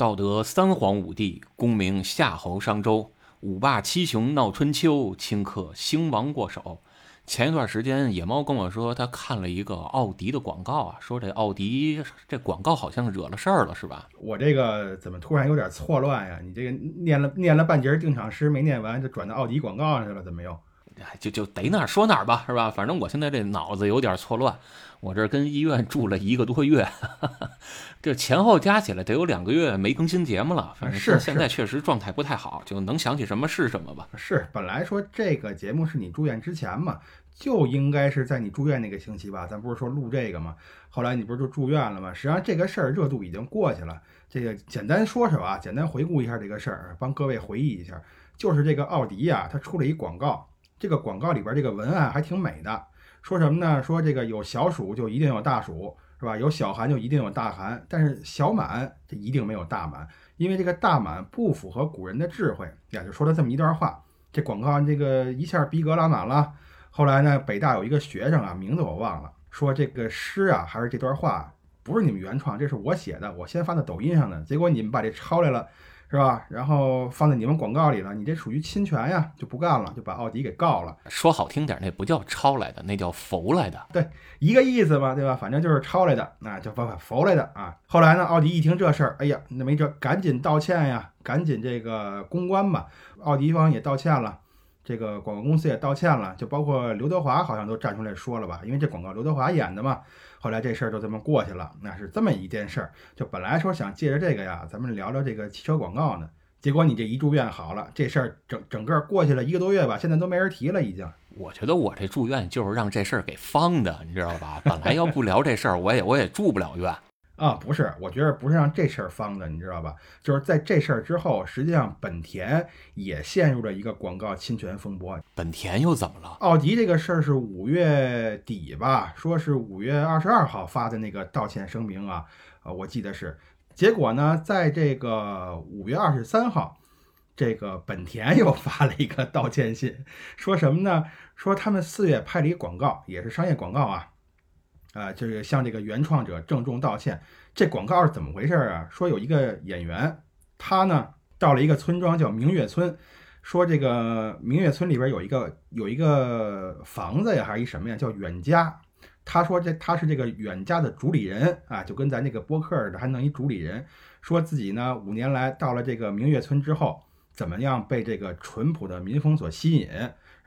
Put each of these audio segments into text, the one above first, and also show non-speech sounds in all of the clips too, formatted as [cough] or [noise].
道德三皇五帝，功名夏侯商周，五霸七雄闹春秋，顷刻兴亡过手。前一段时间，野猫跟我说，他看了一个奥迪的广告啊，说这奥迪这广告好像惹了事儿了，是吧？我这个怎么突然有点错乱呀？你这个念了念了半截定场诗没念完，就转到奥迪广告上去了，怎么又？就就逮哪儿说哪儿吧，是吧？反正我现在这脑子有点错乱，我这跟医院住了一个多月，[laughs] 这前后加起来得有两个月没更新节目了。反正是现在确实状态不太好，就能想起什么是什么吧。是，本来说这个节目是你住院之前嘛，就应该是在你住院那个星期吧？咱不是说录这个嘛？后来你不是就住院了吗？实际上这个事儿热度已经过去了。这个简单说说啊，简单回顾一下这个事儿，帮各位回忆一下，就是这个奥迪呀，它出了一广告。这个广告里边这个文案还挺美的，说什么呢？说这个有小暑就一定有大暑，是吧？有小寒就一定有大寒，但是小满这一定没有大满，因为这个大满不符合古人的智慧呀。就说了这么一段话，这广告这个一下逼格拉满了。后来呢，北大有一个学生啊，名字我忘了，说这个诗啊还是这段话不是你们原创，这是我写的，我先发到抖音上的，结果你们把这抄来了。是吧？然后放在你们广告里了，你这属于侵权呀，就不干了，就把奥迪给告了。说好听点，那不叫抄来的，那叫佛来的。对，一个意思嘛，对吧？反正就是抄来的，那就不不缝来的啊。后来呢，奥迪一听这事儿，哎呀，那没辙，赶紧道歉呀，赶紧这个公关吧。奥迪方也道歉了，这个广告公司也道歉了，就包括刘德华好像都站出来说了吧，因为这广告刘德华演的嘛。后来这事儿就这么过去了，那是这么一件事儿。就本来说想借着这个呀，咱们聊聊这个汽车广告呢。结果你这一住院好了，这事儿整整个过去了一个多月吧，现在都没人提了，已经。我觉得我这住院就是让这事儿给方的，你知道吧？本来要不聊这事儿，我也我也住不了院。啊，不是，我觉得不是让这事儿方的，你知道吧？就是在这事儿之后，实际上本田也陷入了一个广告侵权风波。本田又怎么了？奥迪这个事儿是五月底吧，说是五月二十二号发的那个道歉声明啊，呃，我记得是。结果呢，在这个五月二十三号，这个本田又发了一个道歉信，说什么呢？说他们四月拍了一广告，也是商业广告啊。啊，就是向这个原创者郑重道歉。这广告是怎么回事啊？说有一个演员，他呢到了一个村庄叫明月村，说这个明月村里边有一个有一个房子呀，还是一什么呀？叫远家。他说这他是这个远家的主理人啊，就跟咱这个播客的，还弄一主理人。说自己呢五年来到了这个明月村之后，怎么样被这个淳朴的民风所吸引。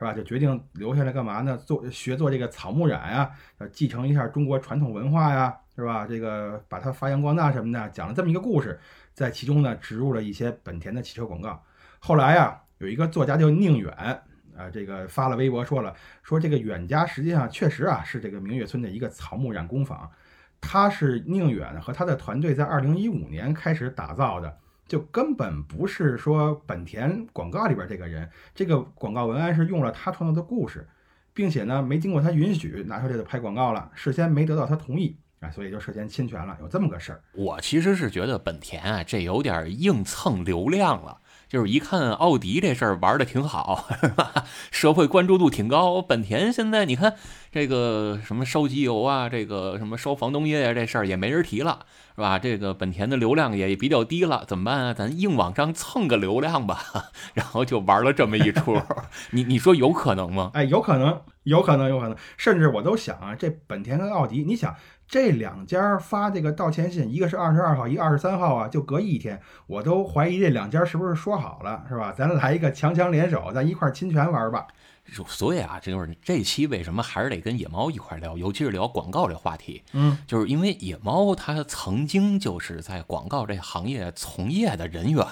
是吧？就决定留下来干嘛呢？做学做这个草木染呀，继承一下中国传统文化呀，是吧？这个把它发扬光大什么的，讲了这么一个故事，在其中呢植入了一些本田的汽车广告。后来呀，有一个作家叫宁远，啊，这个发了微博说了，说这个远家实际上确实啊是这个明月村的一个草木染工坊，他是宁远和他的团队在二零一五年开始打造的。就根本不是说本田广告里边这个人，这个广告文案是用了他创作的故事，并且呢没经过他允许拿出来就拍广告了，事先没得到他同意啊，所以就涉嫌侵权了，有这么个事儿。我其实是觉得本田啊，这有点硬蹭流量了。就是一看奥迪这事儿玩的挺好，是吧？社会关注度挺高。本田现在你看这个什么烧机油啊，这个什么烧防冻液啊，这事儿也没人提了，是吧？这个本田的流量也比较低了，怎么办啊？咱硬往上蹭个流量吧，[laughs] 然后就玩了这么一出。你你说有可能吗？哎，有可能，有可能，有可能。甚至我都想啊，这本田跟奥迪，你想。这两家发这个道歉信，一个是二十二号，一个二十三号啊，就隔一天，我都怀疑这两家是不是说好了，是吧？咱来一个强强联手，咱一块侵权玩吧。所以啊，这就是这期为什么还是得跟野猫一块聊，尤其是聊广告这话题。嗯，就是因为野猫他曾经就是在广告这行业从业的人员。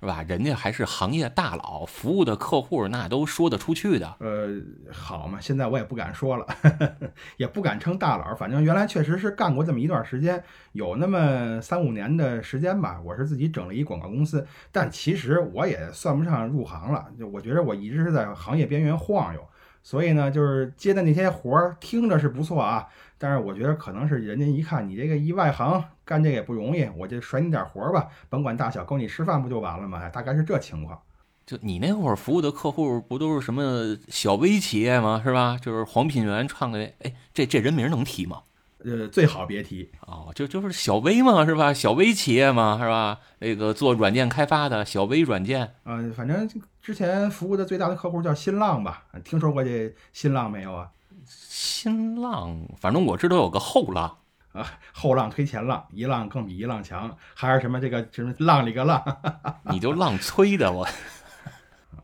是吧？人家还是行业大佬，服务的客户那都说得出去的。呃，好嘛，现在我也不敢说了，[laughs] 也不敢称大佬。反正原来确实是干过这么一段时间，有那么三五年的时间吧。我是自己整了一广告公司，但其实我也算不上入行了。就我觉得我一直是在行业边缘晃悠。所以呢，就是接的那些活儿听着是不错啊，但是我觉得可能是人家一看你这个一外行干这个也不容易，我就甩你点活儿吧，甭管大小，够你吃饭不就完了吗？大概是这情况。就你那会儿服务的客户不都是什么小微企业吗？是吧？就是黄品源创的，哎，这这人名能提吗？呃，最好别提。哦，就就是小微嘛，是吧？小微企业嘛，是吧？那个做软件开发的小微软件，呃，反正之前服务的最大的客户叫新浪吧？听说过这新浪没有啊？新浪，反正我知道有个后浪啊，后浪推前浪，一浪更比一浪强，还是什么这个什么浪里个浪？[laughs] 你就浪催的我。[laughs]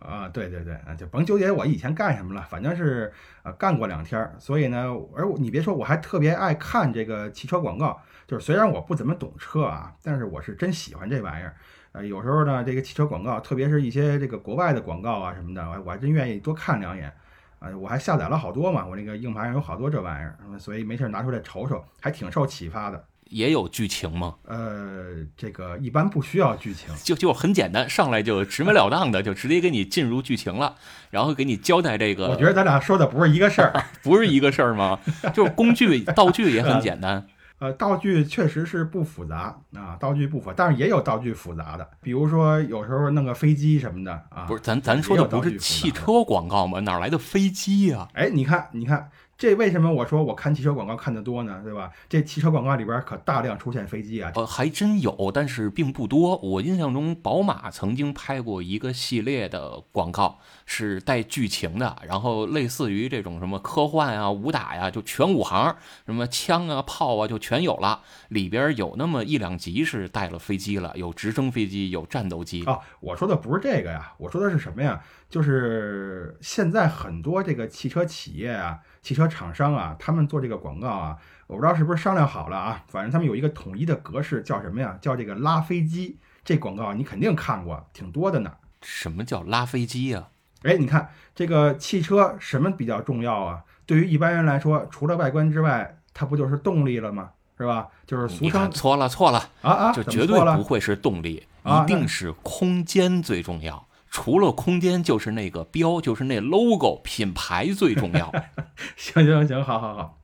啊，对对对，啊，就甭纠结我以前干什么了，反正是呃干过两天儿，所以呢，而你别说，我还特别爱看这个汽车广告，就是虽然我不怎么懂车啊，但是我是真喜欢这玩意儿。呃，有时候呢，这个汽车广告，特别是一些这个国外的广告啊什么的，我我还真愿意多看两眼。啊，我还下载了好多嘛，我那个硬盘上有好多这玩意儿，所以没事拿出来瞅瞅，还挺受启发的。也有剧情吗？呃，这个一般不需要剧情，就就很简单，上来就直截了当的就直接给你进入剧情了，然后给你交代这个。我觉得咱俩说的不是一个事儿，[laughs] 不是一个事儿吗？就是工具道具也很简单。呃，道具确实是不复杂啊，道具不复杂，但是也有道具复杂的，比如说有时候弄个飞机什么的啊。不是，咱咱说的不是汽车广告吗？哪来的飞机呀？哎，你看，你看。这为什么我说我看汽车广告看得多呢？对吧？这汽车广告里边可大量出现飞机啊！呃，还真有，但是并不多。我印象中，宝马曾经拍过一个系列的广告，是带剧情的，然后类似于这种什么科幻啊、武打呀，就全五行，什么枪啊、炮啊，就全有了。里边有那么一两集是带了飞机了，有直升飞机，有战斗机啊。我说的不是这个呀，我说的是什么呀？就是现在很多这个汽车企业啊。汽车厂商啊，他们做这个广告啊，我不知道是不是商量好了啊，反正他们有一个统一的格式，叫什么呀？叫这个拉飞机。这广告你肯定看过，挺多的呢。什么叫拉飞机呀？哎，你看这个汽车什么比较重要啊？对于一般人来说，除了外观之外，它不就是动力了吗？是吧？就是俗称错了错了啊啊！就绝对不会是动力，一定是空间最重要。除了空间，就是那个标，就是那 logo 品牌最重要。[laughs] 行行行，好好好。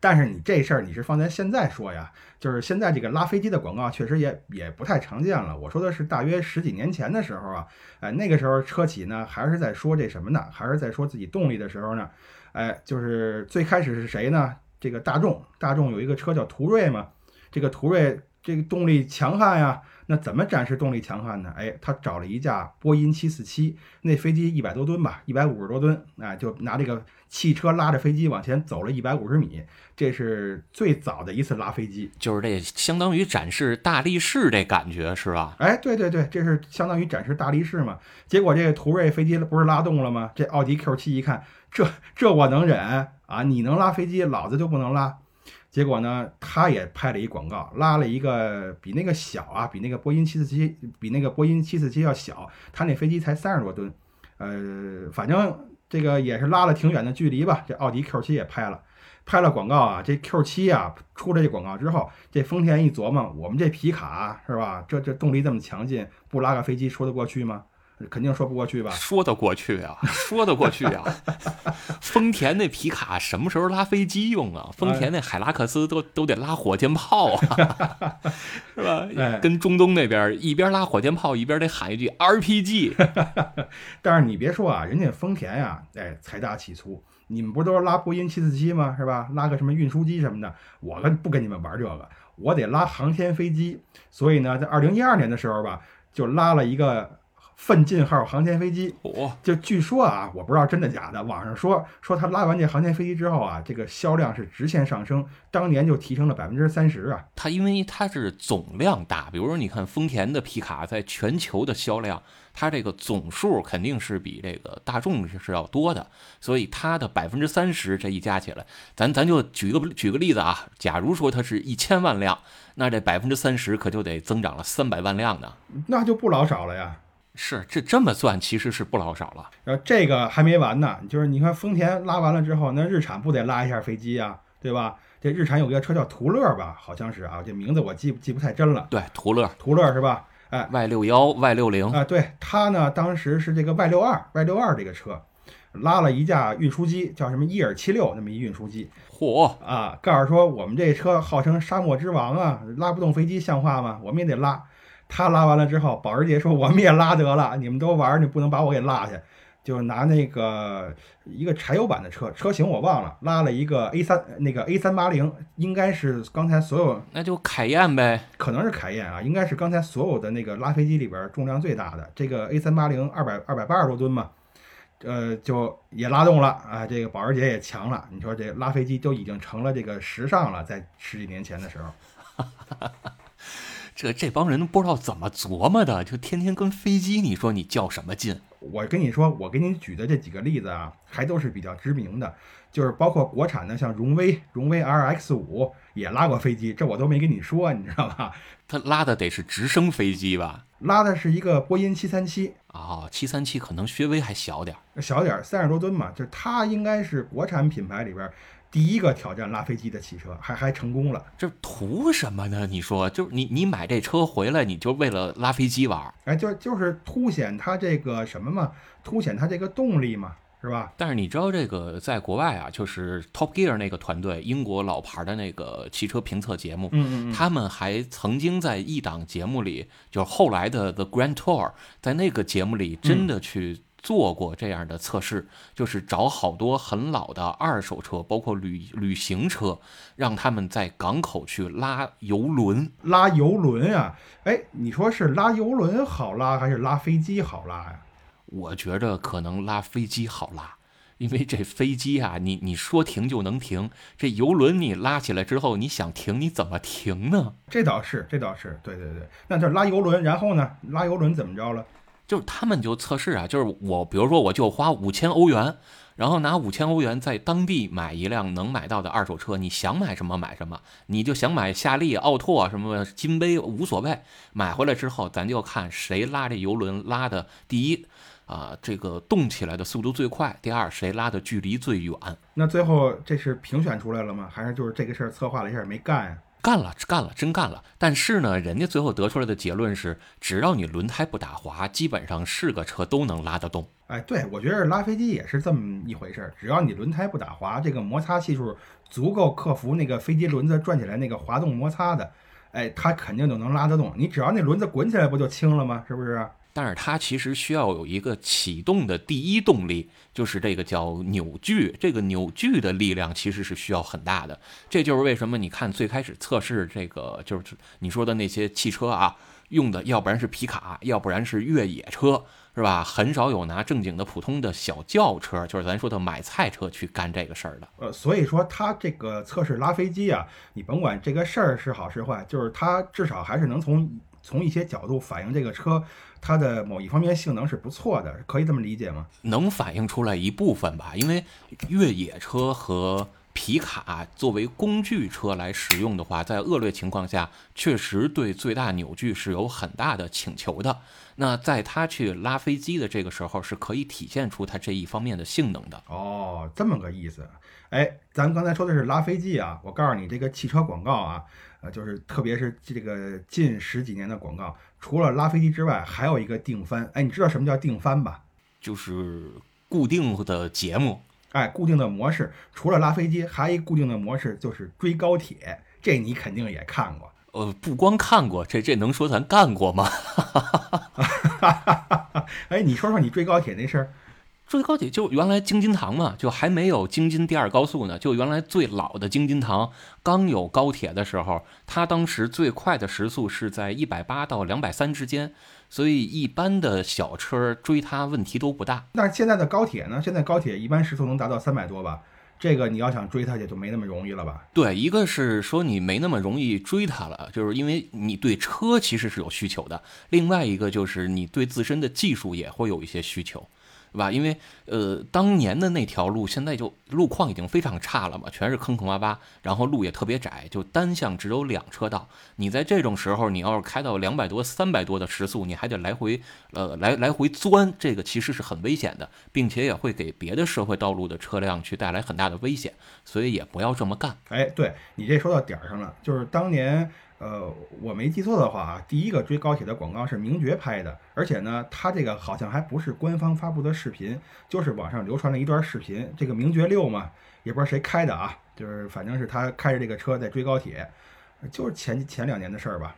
但是你这事儿你是放在现在说呀，就是现在这个拉飞机的广告确实也也不太常见了。我说的是大约十几年前的时候啊，哎，那个时候车企呢还是在说这什么呢？还是在说自己动力的时候呢？哎，就是最开始是谁呢？这个大众，大众有一个车叫途锐嘛，这个途锐这个动力强悍呀。那怎么展示动力强悍呢？哎，他找了一架波音七四七，那飞机一百多吨吧，一百五十多吨，哎，就拿这个汽车拉着飞机往前走了一百五十米，这是最早的一次拉飞机，就是这相当于展示大力士这感觉是吧？哎，对对对，这是相当于展示大力士嘛。结果这个途锐飞机不是拉动了吗？这奥迪 Q 七一看，这这我能忍啊？你能拉飞机，老子就不能拉。结果呢，他也拍了一广告，拉了一个比那个小啊，比那个波音七四七，比那个波音七四七要小。他那飞机才三十多吨，呃，反正这个也是拉了挺远的距离吧。这奥迪 Q 七也拍了，拍了广告啊。这 Q 七啊出了这广告之后，这丰田一琢磨，我们这皮卡是吧？这这动力这么强劲，不拉个飞机说得过去吗？肯定说不过去吧？说得过去啊，[laughs] 说得过去啊。丰田那皮卡什么时候拉飞机用啊？丰田那海拉克斯都都得拉火箭炮啊，[laughs] 是吧？[laughs] 跟中东那边一边拉火箭炮，一边得喊一句 RPG。但是你别说啊，人家丰田呀，哎，财大气粗。你们不都是拉波音七四七吗？是吧？拉个什么运输机什么的，我跟不跟你们玩这个，我得拉航天飞机。所以呢，在二零一二年的时候吧，就拉了一个。奋进号航天飞机，就据说啊，我不知道真的假的。网上说说他拉完这航天飞机之后啊，这个销量是直线上升，当年就提升了百分之三十啊。它因为它是总量大，比如说你看丰田的皮卡在全球的销量，它这个总数肯定是比这个大众是要多的，所以它的百分之三十这一加起来，咱咱就举个举个例子啊，假如说它是一千万辆，那这百分之三十可就得增长了三百万辆呢，那就不老少了呀。是，这这么算其实是不老少了。然后这个还没完呢，就是你看丰田拉完了之后，那日产不得拉一下飞机啊，对吧？这日产有个车叫途乐吧，好像是啊，这名字我记记不太真了。对，途乐，途乐是吧？哎，Y 六幺、Y 六零啊，对，它呢当时是这个 Y 六二、Y 六二这个车，拉了一架运输机，叫什么伊尔七六那么一运输机。嚯啊！告诉说我们这车号称沙漠之王啊，拉不动飞机像话吗？我们也得拉。他拉完了之后，保时捷说：“我们也拉得了，你们都玩，你不能把我给落下。”就拿那个一个柴油版的车，车型我忘了，拉了一个 A 三那个 A 三八零，应该是刚才所有那就凯宴呗。可能是凯宴啊，应该是刚才所有的那个拉飞机里边重量最大的。这个 A 三八零二百二百八十多吨嘛，呃，就也拉动了啊。这个保时捷也强了，你说这拉飞机都已经成了这个时尚了，在十几年前的时候。这这帮人不知道怎么琢磨的，就天天跟飞机，你说你较什么劲？我跟你说，我给你举的这几个例子啊，还都是比较知名的，就是包括国产的，像荣威，荣威 RX 五也拉过飞机，这我都没跟你说，你知道吧？[laughs] 他拉的得是直升飞机吧？拉的是一个波音七三七啊，七三七可能稍微还小点儿，小点儿，三十多吨嘛，就是它应该是国产品牌里边。第一个挑战拉飞机的汽车，还还成功了，这图什么呢？你说，就是你你买这车回来，你就为了拉飞机玩？哎，就就是凸显它这个什么嘛，凸显它这个动力嘛，是吧？但是你知道这个在国外啊，就是 Top Gear 那个团队，英国老牌的那个汽车评测节目，嗯嗯，他们还曾经在一档节目里，就是后来的 The Grand Tour，在那个节目里真的去。做过这样的测试，就是找好多很老的二手车，包括旅旅行车，让他们在港口去拉游轮。拉游轮啊？哎，你说是拉游轮好拉，还是拉飞机好拉呀？我觉得可能拉飞机好拉，因为这飞机啊，你你说停就能停，这游轮你拉起来之后，你想停你怎么停呢？这倒是，这倒是，对对对。那这拉游轮，然后呢？拉游轮怎么着了？就是他们就测试啊，就是我，比如说我就花五千欧元，然后拿五千欧元在当地买一辆能买到的二手车，你想买什么买什么，你就想买夏利、奥拓什么金杯无所谓，买回来之后咱就看谁拉这游轮拉的第一，啊，这个动起来的速度最快，第二谁拉的距离最远。那最后这是评选出来了吗？还是就是这个事儿策划了一下没干？干了，干了，真干了。但是呢，人家最后得出来的结论是，只要你轮胎不打滑，基本上是个车都能拉得动。哎，对，我觉得拉飞机也是这么一回事儿。只要你轮胎不打滑，这个摩擦系数足够克服那个飞机轮子转起来那个滑动摩擦的，哎，它肯定就能拉得动。你只要那轮子滚起来，不就轻了吗？是不是？但是它其实需要有一个启动的第一动力，就是这个叫扭矩。这个扭矩的力量其实是需要很大的。这就是为什么你看最开始测试这个，就是你说的那些汽车啊，用的要不然是皮卡，要不然是越野车，是吧？很少有拿正经的普通的小轿车，就是咱说的买菜车去干这个事儿的。呃，所以说它这个测试拉飞机啊，你甭管这个事儿是好是坏，就是它至少还是能从从一些角度反映这个车。它的某一方面性能是不错的，可以这么理解吗？能反映出来一部分吧，因为越野车和皮卡作为工具车来使用的话，在恶劣情况下，确实对最大扭矩是有很大的请求的。那在它去拉飞机的这个时候，是可以体现出它这一方面的性能的。哦，这么个意思。哎，咱刚才说的是拉飞机啊，我告诉你，这个汽车广告啊。呃，就是特别是这个近十几年的广告，除了拉飞机之外，还有一个定番。哎，你知道什么叫定番吧？就是固定的节目，哎，固定的模式。除了拉飞机，还一固定的模式就是追高铁。这你肯定也看过。呃，不光看过，这这能说咱干过吗？[laughs] 哎，你说说你追高铁那事儿。追高铁就原来京津塘嘛，就还没有京津第二高速呢。就原来最老的京津塘刚有高铁的时候，它当时最快的时速是在一百八到两百三之间，所以一般的小车追它问题都不大。那现在的高铁呢？现在高铁一般时速能达到三百多吧？这个你要想追它也就没那么容易了吧？对，一个是说你没那么容易追它了，就是因为你对车其实是有需求的；另外一个就是你对自身的技术也会有一些需求。对吧？因为呃，当年的那条路现在就路况已经非常差了嘛，全是坑坑洼洼，然后路也特别窄，就单向只有两车道。你在这种时候，你要是开到两百多、三百多的时速，你还得来回呃来来回钻，这个其实是很危险的，并且也会给别的社会道路的车辆去带来很大的危险，所以也不要这么干。哎，对你这说到点儿上了，就是当年。呃，我没记错的话啊，第一个追高铁的广告是名爵拍的，而且呢，他这个好像还不是官方发布的视频，就是网上流传了一段视频。这个名爵六嘛，也不知道谁开的啊，就是反正是他开着这个车在追高铁，就是前前两年的事儿吧。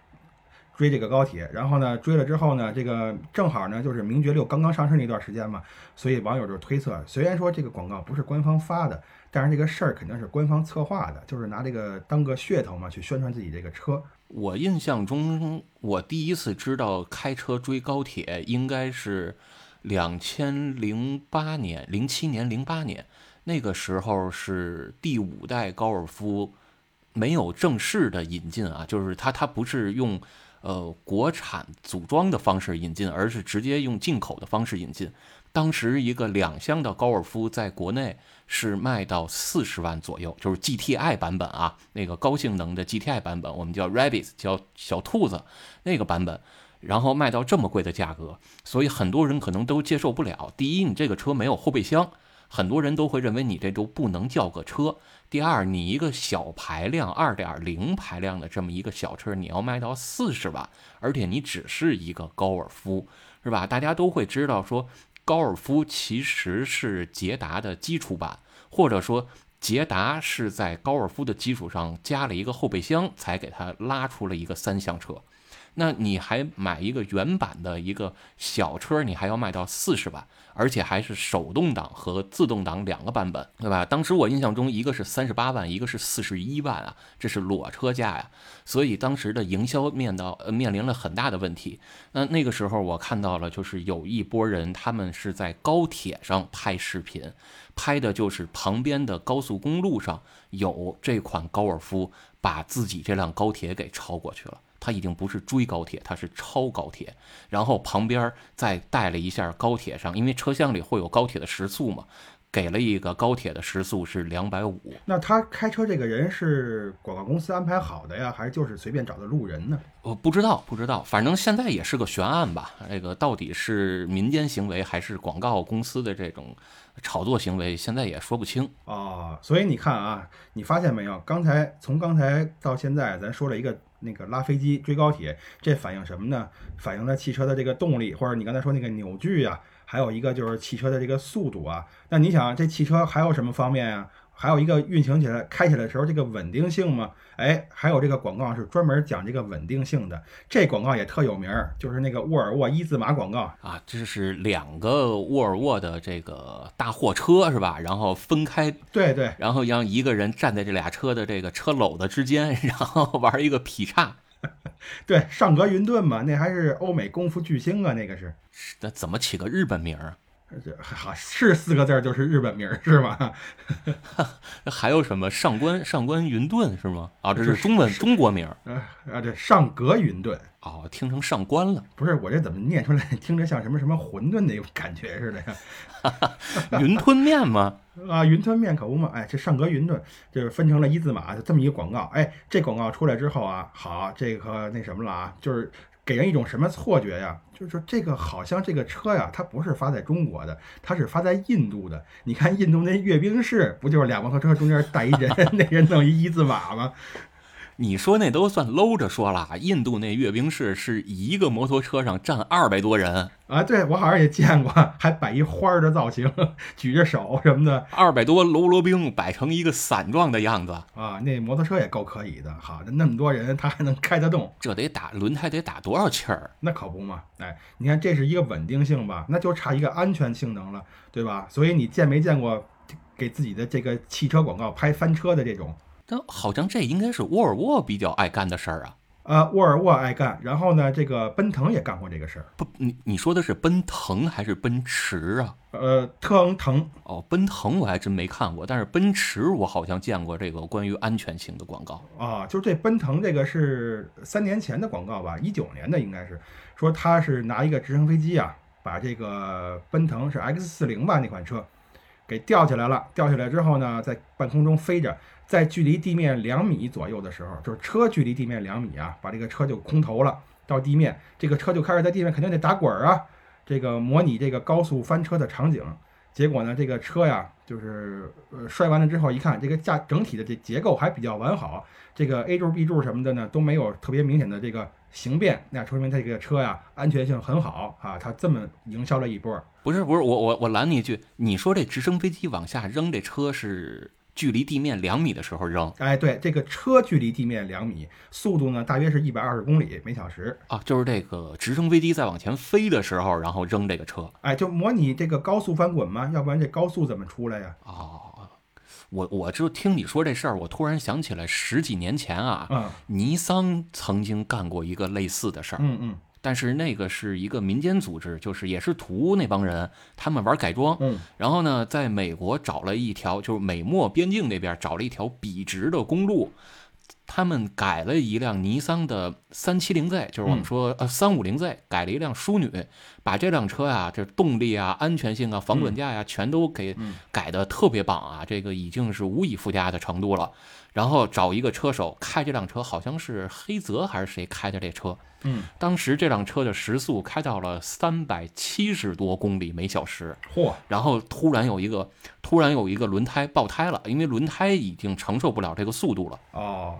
追这个高铁，然后呢追了之后呢，这个正好呢就是名爵六刚刚上市那段时间嘛，所以网友就推测，虽然说这个广告不是官方发的，但是这个事儿肯定是官方策划的，就是拿这个当个噱头嘛，去宣传自己这个车。我印象中，我第一次知道开车追高铁应该是两千零八年、零七年、零八年，那个时候是第五代高尔夫没有正式的引进啊，就是它它不是用呃国产组装的方式引进，而是直接用进口的方式引进。当时一个两厢的高尔夫在国内是卖到四十万左右，就是 GTI 版本啊，那个高性能的 GTI 版本，我们叫 Rabbit，叫小兔子那个版本，然后卖到这么贵的价格，所以很多人可能都接受不了。第一，你这个车没有后备箱，很多人都会认为你这都不能叫个车。第二，你一个小排量二点零排量的这么一个小车，你要卖到四十万，而且你只是一个高尔夫，是吧？大家都会知道说。高尔夫其实是捷达的基础版，或者说捷达是在高尔夫的基础上加了一个后备箱，才给它拉出了一个三厢车。那你还买一个原版的一个小车，你还要卖到四十万，而且还是手动挡和自动挡两个版本，对吧？当时我印象中，一个是三十八万，一个是四十一万啊，这是裸车价呀。所以当时的营销面到呃面临了很大的问题。那那个时候我看到了，就是有一波人，他们是在高铁上拍视频，拍的就是旁边的高速公路上有这款高尔夫，把自己这辆高铁给超过去了。它已经不是追高铁，它是超高铁，然后旁边再带了一下高铁上，因为车厢里会有高铁的时速嘛，给了一个高铁的时速是两百五。那他开车这个人是广告公司安排好的呀，还是就是随便找的路人呢？我不知道，不知道，反正现在也是个悬案吧。这个到底是民间行为还是广告公司的这种炒作行为，现在也说不清啊。所以你看啊，你发现没有？刚才从刚才到现在，咱说了一个。那个拉飞机追高铁，这反映什么呢？反映了汽车的这个动力，或者你刚才说那个扭矩啊，还有一个就是汽车的这个速度啊。那你想，这汽车还有什么方面呀？还有一个运行起来、开起来的时候这个稳定性嘛，哎，还有这个广告是专门讲这个稳定性的，这广告也特有名儿，就是那个沃尔沃一字马广告啊，这是两个沃尔沃的这个大货车是吧？然后分开，对对，然后让一个人站在这俩车的这个车篓子之间，[laughs] 然后玩一个劈叉，[laughs] 对，上格云顿嘛，那还是欧美功夫巨星啊，那个是，那怎么起个日本名儿？这好是四个字儿，就是日本名儿是吗？[laughs] 还有什么上官上官云顿是吗？啊，这是中文中国名儿。啊，这上格云顿。哦，听成上官了。不是我这怎么念出来，听着像什么什么馄饨那种感觉似的呀？[laughs] 云吞面吗？[laughs] 啊，云吞面可不嘛。哎，这上格云顿就是分成了一字马，就这么一个广告。哎，这广告出来之后啊，好，这个那什么了啊，就是。给人一种什么错觉呀？就是说这个好像这个车呀，它不是发在中国的，它是发在印度的。你看印度那阅兵式，不就是俩摩托车中间带一人，[laughs] 那人弄一一字马吗？你说那都算搂着说了，印度那阅兵式是一个摩托车上站二百多人啊！对我好像也见过，还摆一花儿的造型，[laughs] 举着手什么的，二百多喽啰兵摆成一个伞状的样子啊！那摩托车也够可以的，好，那么多人他还能开得动，这得打轮胎得打多少气儿？那可不嘛！哎，你看这是一个稳定性吧，那就差一个安全性能了，对吧？所以你见没见过给自己的这个汽车广告拍翻车的这种？但好像这应该是沃尔沃比较爱干的事儿啊。呃，沃尔沃爱干，然后呢，这个奔腾也干过这个事儿。不，你你说的是奔腾还是奔驰啊？呃，特腾。哦，奔腾我还真没看过，但是奔驰我好像见过这个关于安全性的广告啊。就这奔腾这个是三年前的广告吧？一九年的应该是，说他是拿一个直升飞机啊，把这个奔腾是 X 四零吧那款车给吊起来了。吊起来之后呢，在半空中飞着。在距离地面两米左右的时候，就是车距离地面两米啊，把这个车就空投了到地面，这个车就开始在地面肯定得打滚儿啊，这个模拟这个高速翻车的场景。结果呢，这个车呀，就是呃摔完了之后一看，这个架整体的这结构还比较完好，这个 A 柱、B 柱什么的呢都没有特别明显的这个形变，那说明它这个车呀安全性很好啊，它这么营销了一波。不是不是，我我我拦你一句，你说这直升飞机往下扔这车是？距离地面两米的时候扔哎，对，这个车距离地面两米，速度呢大约是一百二十公里每小时。啊，就是这个直升飞机在往前飞的时候，然后扔这个车。哎，就模拟这个高速翻滚嘛，要不然这高速怎么出来呀？哦，我我就听你说这事儿，我突然想起来十几年前啊，嗯尼桑曾经干过一个类似的事儿。嗯嗯但是那个是一个民间组织，就是也是土屋那帮人，他们玩改装，嗯。然后呢，在美国找了一条，就是美墨边境那边找了一条笔直的公路，他们改了一辆尼桑的三七零 Z，就是我们说、呃三五零 Z，改了一辆淑女，把这辆车啊、这动力啊、安全性啊、防滚架呀、全都给嗯改的特别棒啊，这个已经是无以复加的程度了。然后找一个车手开这辆车，好像是黑泽还是谁开的这车，嗯，当时这辆车的时速开到了三百七十多公里每小时，嚯，然后突然有一个突然有一个轮胎爆胎了，因为轮胎已经承受不了这个速度了。哦，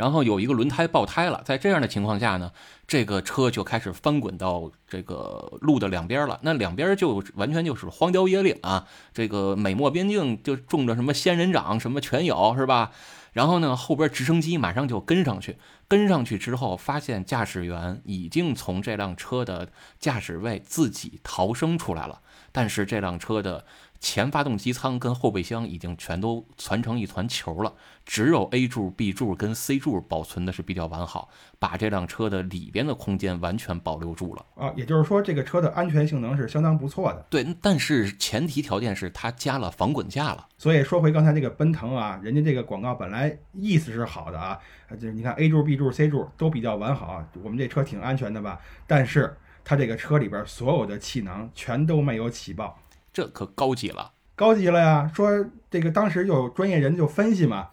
然后有一个轮胎爆胎了，在这样的情况下呢，这个车就开始翻滚到这个路的两边了。那两边就完全就是荒郊野岭啊，这个美墨边境就种着什么仙人掌，什么全有，是吧？然后呢，后边直升机马上就跟上去，跟上去之后，发现驾驶员已经从这辆车的驾驶位自己逃生出来了，但是这辆车的前发动机舱跟后备箱已经全都攒成一团球了，只有 A 柱、B 柱跟 C 柱保存的是比较完好，把这辆车的里边的空间完全保留住了。啊，也就是说这个车的安全性能是相当不错的。对，但是前提条件是它加了防滚架了。所以说回刚才这个奔腾啊，人家这个广告本来意思是好的啊，呃就是你看 A 柱、B 柱、C 柱都比较完好啊，我们这车挺安全的吧？但是它这个车里边所有的气囊全都没有起爆，这可高级了。高级了呀！说这个当时有专业人就分析嘛，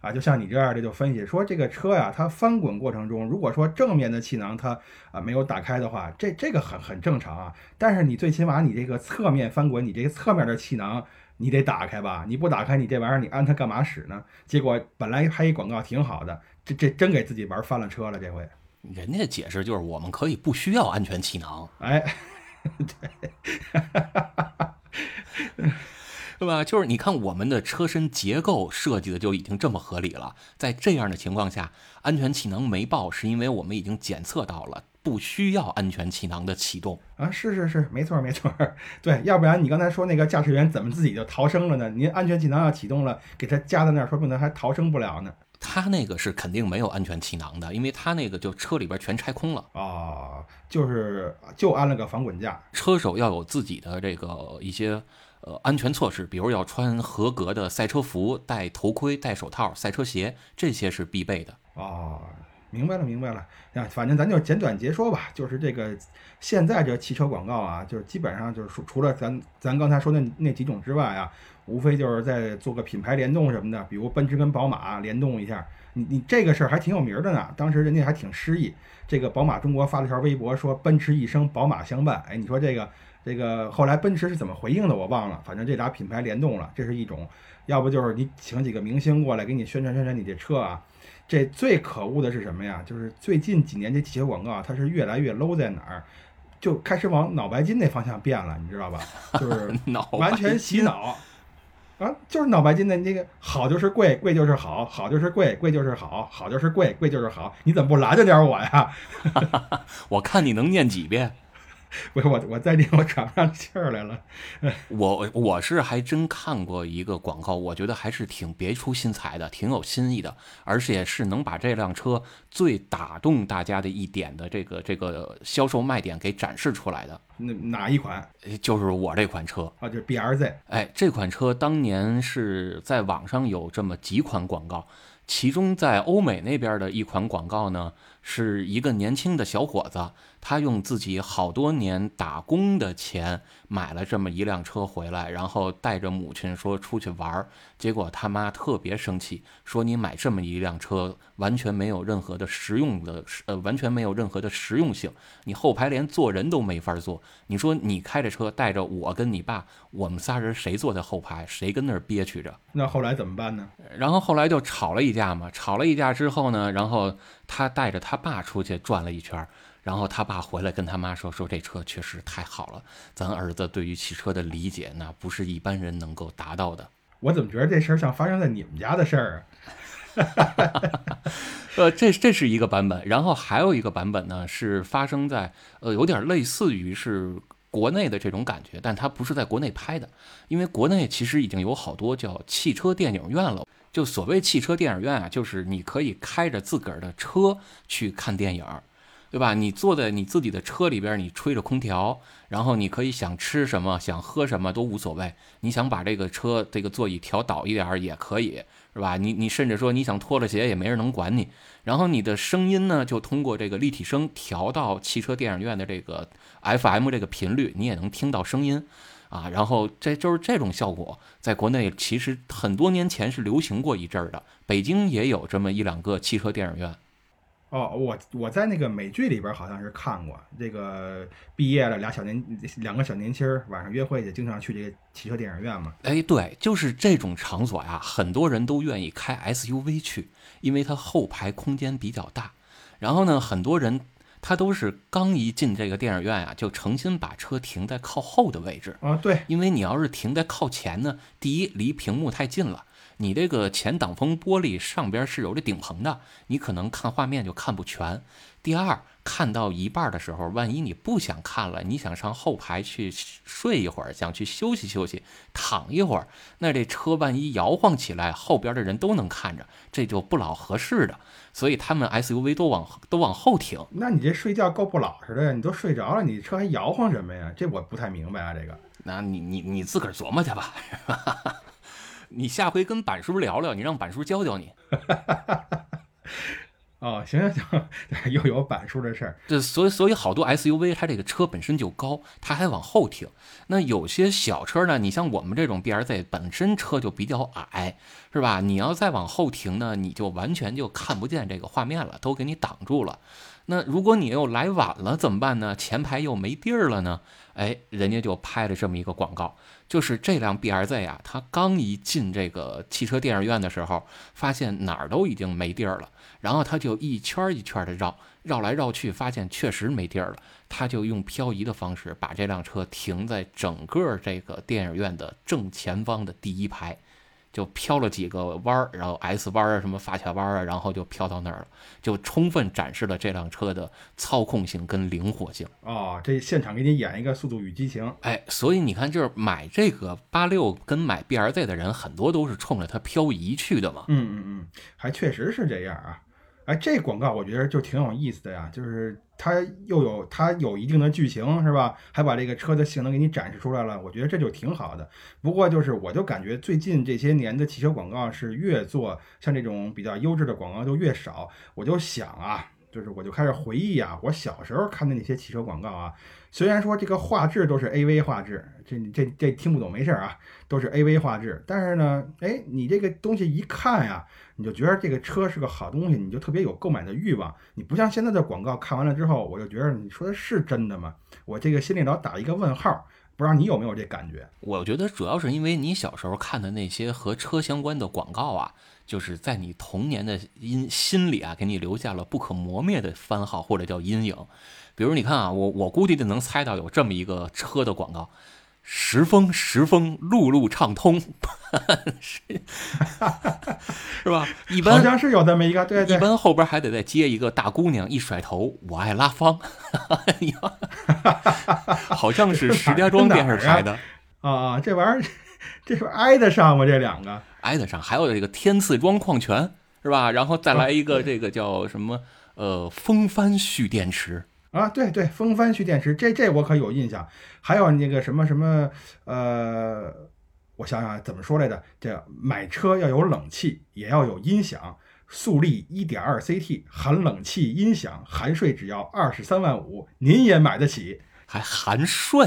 啊，就像你这样的就分析说这个车呀，它翻滚过程中，如果说正面的气囊它啊没有打开的话，这这个很很正常啊。但是你最起码你这个侧面翻滚，你这个侧面的气囊你得打开吧？你不打开，你这玩意儿你安它干嘛使呢？结果本来拍一广告挺好的，这这真给自己玩翻了车了，这回。人家解释就是我们可以不需要安全气囊，哎，对 [laughs] [laughs] 吧？就是你看我们的车身结构设计的就已经这么合理了，在这样的情况下，安全气囊没爆，是因为我们已经检测到了不需要安全气囊的启动。啊，是是是，没错没错，对，要不然你刚才说那个驾驶员怎么自己就逃生了呢？您安全气囊要启动了，给他夹在那儿，说不定还逃生不了呢。他那个是肯定没有安全气囊的，因为他那个就车里边全拆空了。啊，就是就安了个防滚架。车手要有自己的这个一些呃安全措施，比如要穿合格的赛车服、戴头盔、戴手套、赛车鞋，这些是必备的。哦，明白了明白了。呀，反正咱就简短截说吧，就是这个现在这汽车广告啊，就是基本上就是说除了咱咱刚才说的那几种之外啊，无非就是在做个品牌联动什么的，比如奔驰跟宝马联动一下。你你这个事儿还挺有名儿的呢，当时人家还挺诗意。这个宝马中国发了条微博说奔驰一生，宝马相伴。哎，你说这个这个后来奔驰是怎么回应的我忘了，反正这俩品牌联动了，这是一种。要不就是你请几个明星过来给你宣传宣传你这车啊。这最可恶的是什么呀？就是最近几年这汽车广告啊，它是越来越 low 在哪儿？就开始往脑白金那方向变了，你知道吧？就是 [laughs] 脑完全洗脑啊！就是脑白金的那个好就是贵，贵就是好，好就是贵，贵就是好，好就是贵，贵就是好。你怎么不拦着点我呀？[laughs] 我看你能念几遍。[laughs] 我我我再念我喘不上气儿来了。我我是还真看过一个广告，我觉得还是挺别出心裁的，挺有新意的，而且是能把这辆车最打动大家的一点的这个这个销售卖点给展示出来的，那哪一款呃就是我这款车。啊？就是 BRZ 哎，这款车当年是在网上有这么几款广告，其中在欧美那边的一款广告呢，是一个年轻的小伙子，他用自己好多年打工的钱买了这么一辆车回来，然后带着母亲说出去玩儿，结果他妈特别生气，说你买这么一辆车完全没有任何的实用的，呃，完全没有任何的实用性，你后排连坐人都没法坐。你说你开着车带着我跟你爸，我们仨人谁坐在后排，谁跟那儿憋屈着？那后来怎么办呢？然后后来就吵了一架嘛，吵了一架之后呢，然后他带着他爸出去转了一圈儿，然后他爸回来跟他妈说，说这车确实太好了，咱儿子对于汽车的理解那不是一般人能够达到的。我怎么觉得这事儿像发生在你们家的事儿啊？[laughs] 呃，这这是一个版本，然后还有一个版本呢，是发生在呃，有点类似于是国内的这种感觉，但它不是在国内拍的，因为国内其实已经有好多叫汽车电影院了。就所谓汽车电影院啊，就是你可以开着自个儿的车去看电影。对吧？你坐在你自己的车里边，你吹着空调，然后你可以想吃什么、想喝什么都无所谓。你想把这个车这个座椅调倒一点儿也可以，是吧？你你甚至说你想脱了鞋也没人能管你。然后你的声音呢，就通过这个立体声调到汽车电影院的这个 FM 这个频率，你也能听到声音啊。然后这就是这种效果，在国内其实很多年前是流行过一阵儿的，北京也有这么一两个汽车电影院。哦，我我在那个美剧里边好像是看过，这个毕业了俩小年两个小年轻儿晚上约会也，经常去这个汽车电影院嘛。哎，对，就是这种场所呀，很多人都愿意开 SUV 去，因为它后排空间比较大。然后呢，很多人他都是刚一进这个电影院啊，就诚心把车停在靠后的位置啊。对，因为你要是停在靠前呢，第一离屏幕太近了。你这个前挡风玻璃上边是有这顶棚的，你可能看画面就看不全。第二，看到一半的时候，万一你不想看了，你想上后排去睡一会儿，想去休息休息，躺一会儿，那这车万一摇晃起来，后边的人都能看着，这就不老合适的。所以他们 SUV 都往都往后停。那你这睡觉够不老实的呀？你都睡着了，你车还摇晃什么呀？这我不太明白啊，这个。那你你你自个儿琢磨去吧。[laughs] 你下回跟板叔聊聊，你让板叔教教你。[laughs] 哦，行行行，又有板书的事儿。这所以所以好多 SUV 它这个车本身就高，它还往后停。那有些小车呢，你像我们这种 BRZ 本身车就比较矮，是吧？你要再往后停呢，你就完全就看不见这个画面了，都给你挡住了。那如果你又来晚了怎么办呢？前排又没地儿了呢？哎，人家就拍了这么一个广告，就是这辆 B R Z 啊，它刚一进这个汽车电影院的时候，发现哪儿都已经没地儿了，然后他就一圈一圈的绕，绕来绕去，发现确实没地儿了，他就用漂移的方式把这辆车停在整个这个电影院的正前方的第一排。就飘了几个弯儿，然后 S 弯啊，什么发卡弯啊，然后就飘到那儿了，就充分展示了这辆车的操控性跟灵活性。哦，这现场给你演一个《速度与激情》。哎，所以你看，就是买这个八六跟买 BRZ 的人，很多都是冲着它漂移去的嘛。嗯嗯嗯，还确实是这样啊。哎，这广告我觉得就挺有意思的呀，就是它又有它有一定的剧情，是吧？还把这个车的性能给你展示出来了，我觉得这就挺好的。不过就是我就感觉最近这些年的汽车广告是越做像这种比较优质的广告就越少。我就想啊，就是我就开始回忆啊，我小时候看的那些汽车广告啊，虽然说这个画质都是 AV 画质，这这这听不懂没事啊，都是 AV 画质，但是呢，哎，你这个东西一看呀。你就觉得这个车是个好东西，你就特别有购买的欲望。你不像现在的广告，看完了之后，我就觉得你说的是真的吗？我这个心里老打一个问号。不知道你有没有这感觉？我觉得主要是因为你小时候看的那些和车相关的广告啊，就是在你童年的阴心里啊，给你留下了不可磨灭的番号或者叫阴影。比如你看啊，我我估计就能猜到有这么一个车的广告。十风十风，路路畅通，是 [laughs] 是吧？一般好像是有这么一个，对对。一般后边还得再接一个大姑娘，一甩头，我爱拉芳，[laughs] [laughs] 好像是石家庄电视台的啊。这玩意儿，这是挨得上吗？这两个挨得上。还有这个天赐庄矿泉，是吧？然后再来一个这个叫什么？呃，风帆蓄电池。啊，对对，风帆蓄电池，这这我可有印象。还有那个什么什么，呃，我想想怎么说来着？这买车要有冷气，也要有音响。速力一点二 CT，含冷气、音响，含税只要二十三万五，您也买得起？还含税？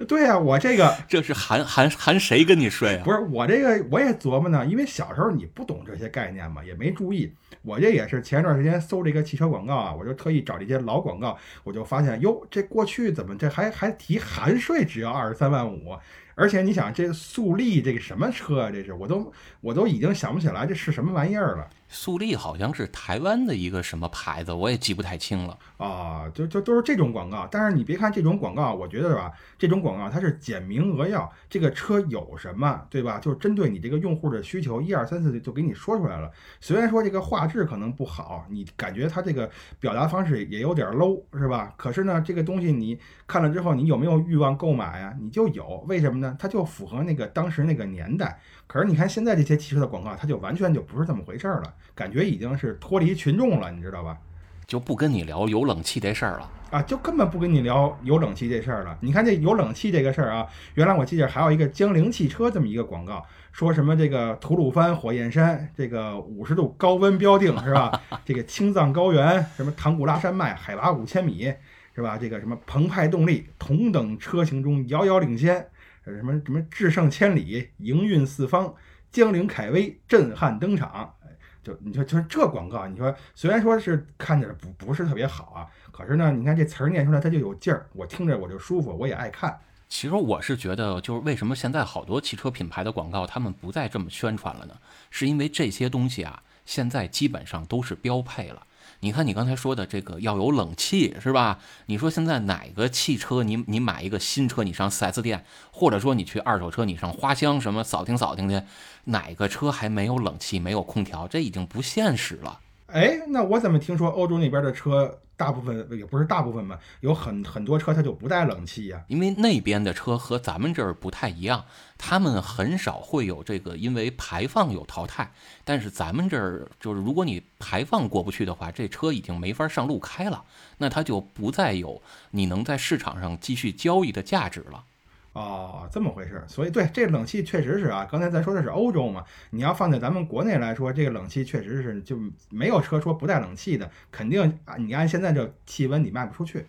[laughs] 对呀，我这个 [laughs] 这是含含含谁跟你睡啊？不是我这个我也琢磨呢，因为小时候你不懂这些概念嘛，也没注意。我这也是前一段时间搜这个汽车广告啊，我就特意找这些老广告，我就发现哟，这过去怎么这还还提含税只要二十三万五，而且你想，这速力这个什么车啊？这是我都我都已经想不起来这是什么玩意儿了。速力好像是台湾的一个什么牌子，我也记不太清了啊。就就都是这种广告，但是你别看这种广告，我觉得吧，这种广告它是简明扼要，这个车有什么，对吧？就是针对你这个用户的需求，一二三四就给你说出来了。虽然说这个画质可能不好，你感觉它这个表达方式也有点 low，是吧？可是呢，这个东西你看了之后，你有没有欲望购买呀？你就有，为什么呢？它就符合那个当时那个年代。可是你看现在这些汽车的广告，它就完全就不是这么回事儿了，感觉已经是脱离群众了，你知道吧？就不跟你聊有冷气这事儿了啊，就根本不跟你聊有冷气这事儿了。你看这有冷气这个事儿啊，原来我记得还有一个江铃汽车这么一个广告，说什么这个吐鲁番火焰山这个五十度高温标定是吧？这个青藏高原什么唐古拉山脉海拔五千米是吧？这个什么澎湃动力同等车型中遥遥领先。什么什么智胜千里，营运四方，江铃凯威震撼登场，就你说就是这广告，你说虽然说是看着不不是特别好啊，可是呢，你看这词儿念出来它就有劲儿，我听着我就舒服，我也爱看。其实我是觉得，就是为什么现在好多汽车品牌的广告他们不再这么宣传了呢？是因为这些东西啊，现在基本上都是标配了。你看，你刚才说的这个要有冷气是吧？你说现在哪个汽车，你你买一个新车，你上 4S 店，或者说你去二手车，你上花乡什么扫听扫听去，哪个车还没有冷气、没有空调？这已经不现实了。哎，那我怎么听说欧洲那边的车？大部分也不是大部分吧，有很很多车它就不带冷气呀，因为那边的车和咱们这儿不太一样，他们很少会有这个，因为排放有淘汰。但是咱们这儿就是，如果你排放过不去的话，这车已经没法上路开了，那它就不再有你能在市场上继续交易的价值了。哦，这么回事，所以对这冷气确实是啊。刚才咱说的是欧洲嘛，你要放在咱们国内来说，这个冷气确实是就没有车说不带冷气的，肯定啊，你按现在这气温你卖不出去。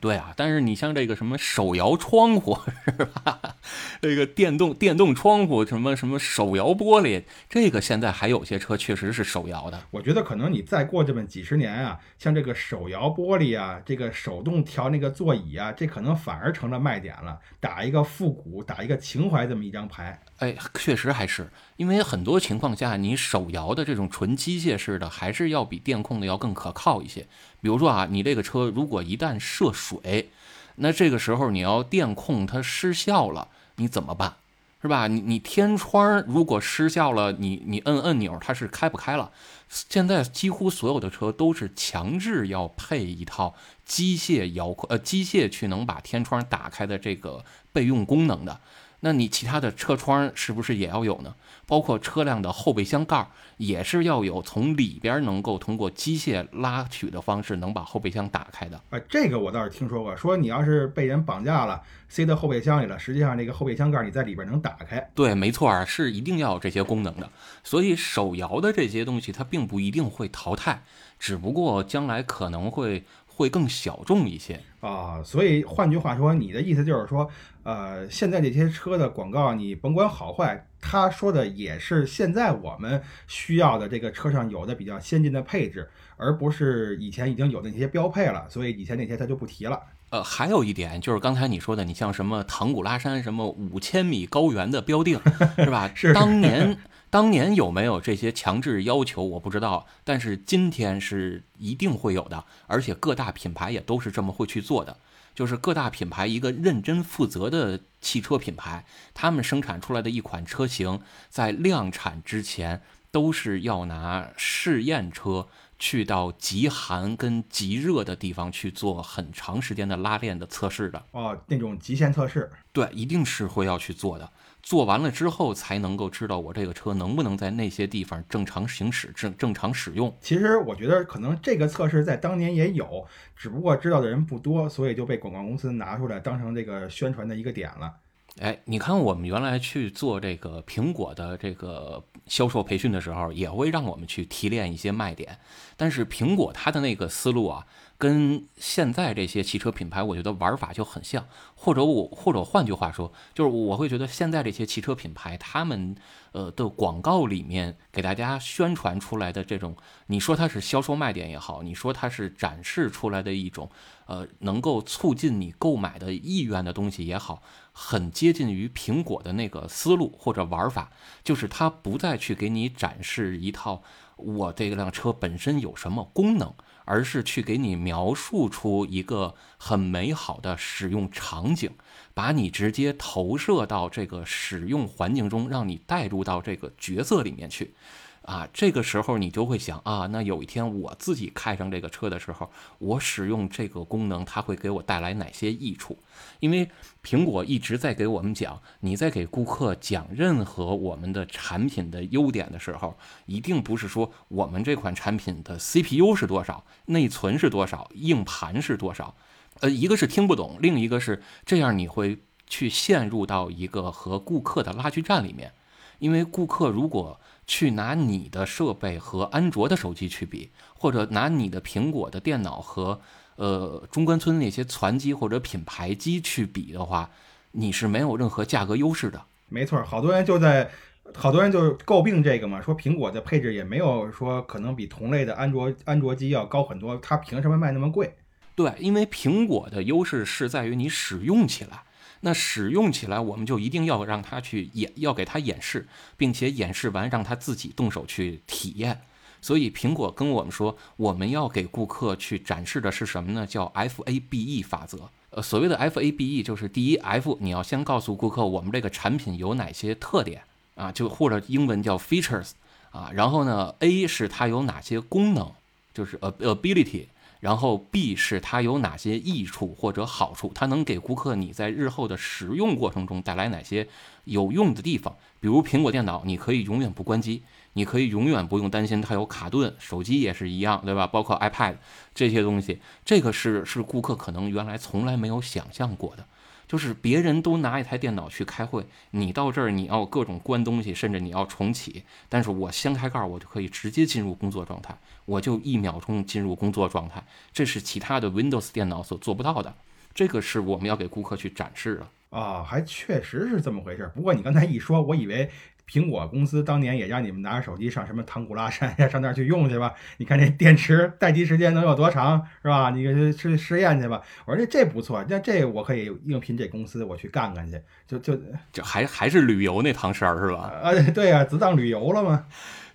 对啊，但是你像这个什么手摇窗户 [laughs] 是吧？这个电动电动窗户什么什么手摇玻璃，这个现在还有些车确实是手摇的。我觉得可能你再过这么几十年啊，像这个手摇玻璃啊，这个手动调那个座椅啊，这可能反而成了卖点了，打一个复古，打一个情怀这么一张牌。哎，确实还是因为很多情况下，你手摇的这种纯机械式的，还是要比电控的要更可靠一些。比如说啊，你这个车如果一旦涉水，那这个时候你要电控它失效了，你怎么办？是吧？你你天窗如果失效了，你你摁按钮它是开不开了。现在几乎所有的车都是强制要配一套机械遥控，呃，机械去能把天窗打开的这个备用功能的。那你其他的车窗是不是也要有呢？包括车辆的后备箱盖也是要有从里边能够通过机械拉取的方式能把后备箱打开的。啊，这个我倒是听说过，说你要是被人绑架了，塞到后备箱里了，实际上那个后备箱盖你在里边能打开。对，没错啊，是一定要有这些功能的。所以手摇的这些东西它并不一定会淘汰，只不过将来可能会。会更小众一些啊，所以换句话说，你的意思就是说，呃，现在这些车的广告，你甭管好坏，他说的也是现在我们需要的这个车上有的比较先进的配置，而不是以前已经有的那些标配了。所以以前那些他就不提了。呃，还有一点就是刚才你说的，你像什么唐古拉山什么五千米高原的标定，是吧？[laughs] 是当年。当年有没有这些强制要求，我不知道。但是今天是一定会有的，而且各大品牌也都是这么会去做的。就是各大品牌一个认真负责的汽车品牌，他们生产出来的一款车型，在量产之前都是要拿试验车去到极寒跟极热的地方去做很长时间的拉练的测试的。哦，那种极限测试，对，一定是会要去做的。做完了之后，才能够知道我这个车能不能在那些地方正常行驶、正正常使用。其实我觉得可能这个测试在当年也有，只不过知道的人不多，所以就被广告公司拿出来当成这个宣传的一个点了。哎，你看我们原来去做这个苹果的这个销售培训的时候，也会让我们去提炼一些卖点，但是苹果它的那个思路啊。跟现在这些汽车品牌，我觉得玩法就很像。或者我，或者换句话说，就是我会觉得现在这些汽车品牌，他们呃的广告里面给大家宣传出来的这种，你说它是销售卖点也好，你说它是展示出来的一种呃能够促进你购买的意愿的东西也好，很接近于苹果的那个思路或者玩法，就是它不再去给你展示一套我这辆车本身有什么功能。而是去给你描述出一个很美好的使用场景，把你直接投射到这个使用环境中，让你带入到这个角色里面去。啊，这个时候你就会想啊，那有一天我自己开上这个车的时候，我使用这个功能，它会给我带来哪些益处？因为苹果一直在给我们讲，你在给顾客讲任何我们的产品的优点的时候，一定不是说我们这款产品的 CPU 是多少，内存是多少，硬盘是多少。呃，一个是听不懂，另一个是这样你会去陷入到一个和顾客的拉锯战里面，因为顾客如果。去拿你的设备和安卓的手机去比，或者拿你的苹果的电脑和呃中关村那些攒机或者品牌机去比的话，你是没有任何价格优势的。没错，好多人就在，好多人就诟病这个嘛，说苹果的配置也没有说可能比同类的安卓安卓机要高很多，它凭什么卖那么贵？对，因为苹果的优势是在于你使用起来。那使用起来，我们就一定要让他去演，要给他演示，并且演示完让他自己动手去体验。所以苹果跟我们说，我们要给顾客去展示的是什么呢？叫 F A B E 法则。呃，所谓的 F A B E 就是第一 F，你要先告诉顾客我们这个产品有哪些特点啊，就或者英文叫 features 啊。然后呢，A 是它有哪些功能，就是 ability。然后 B 是它有哪些益处或者好处，它能给顾客你在日后的使用过程中带来哪些有用的地方？比如苹果电脑，你可以永远不关机，你可以永远不用担心它有卡顿，手机也是一样，对吧？包括 iPad 这些东西，这个是是顾客可能原来从来没有想象过的。就是别人都拿一台电脑去开会，你到这儿你要各种关东西，甚至你要重启。但是我掀开盖儿，我就可以直接进入工作状态，我就一秒钟进入工作状态，这是其他的 Windows 电脑所做不到的。这个是我们要给顾客去展示的啊，还确实是这么回事。不过你刚才一说，我以为。苹果公司当年也让你们拿着手机上什么唐古拉山呀，上那儿去用去吧。你看这电池待机时间能有多长，是吧？你去试验去吧。我说这这不错，那这我可以应聘这公司，我去干干去。就就就还还是旅游那趟事儿是吧？啊，对呀，只当旅游了吗？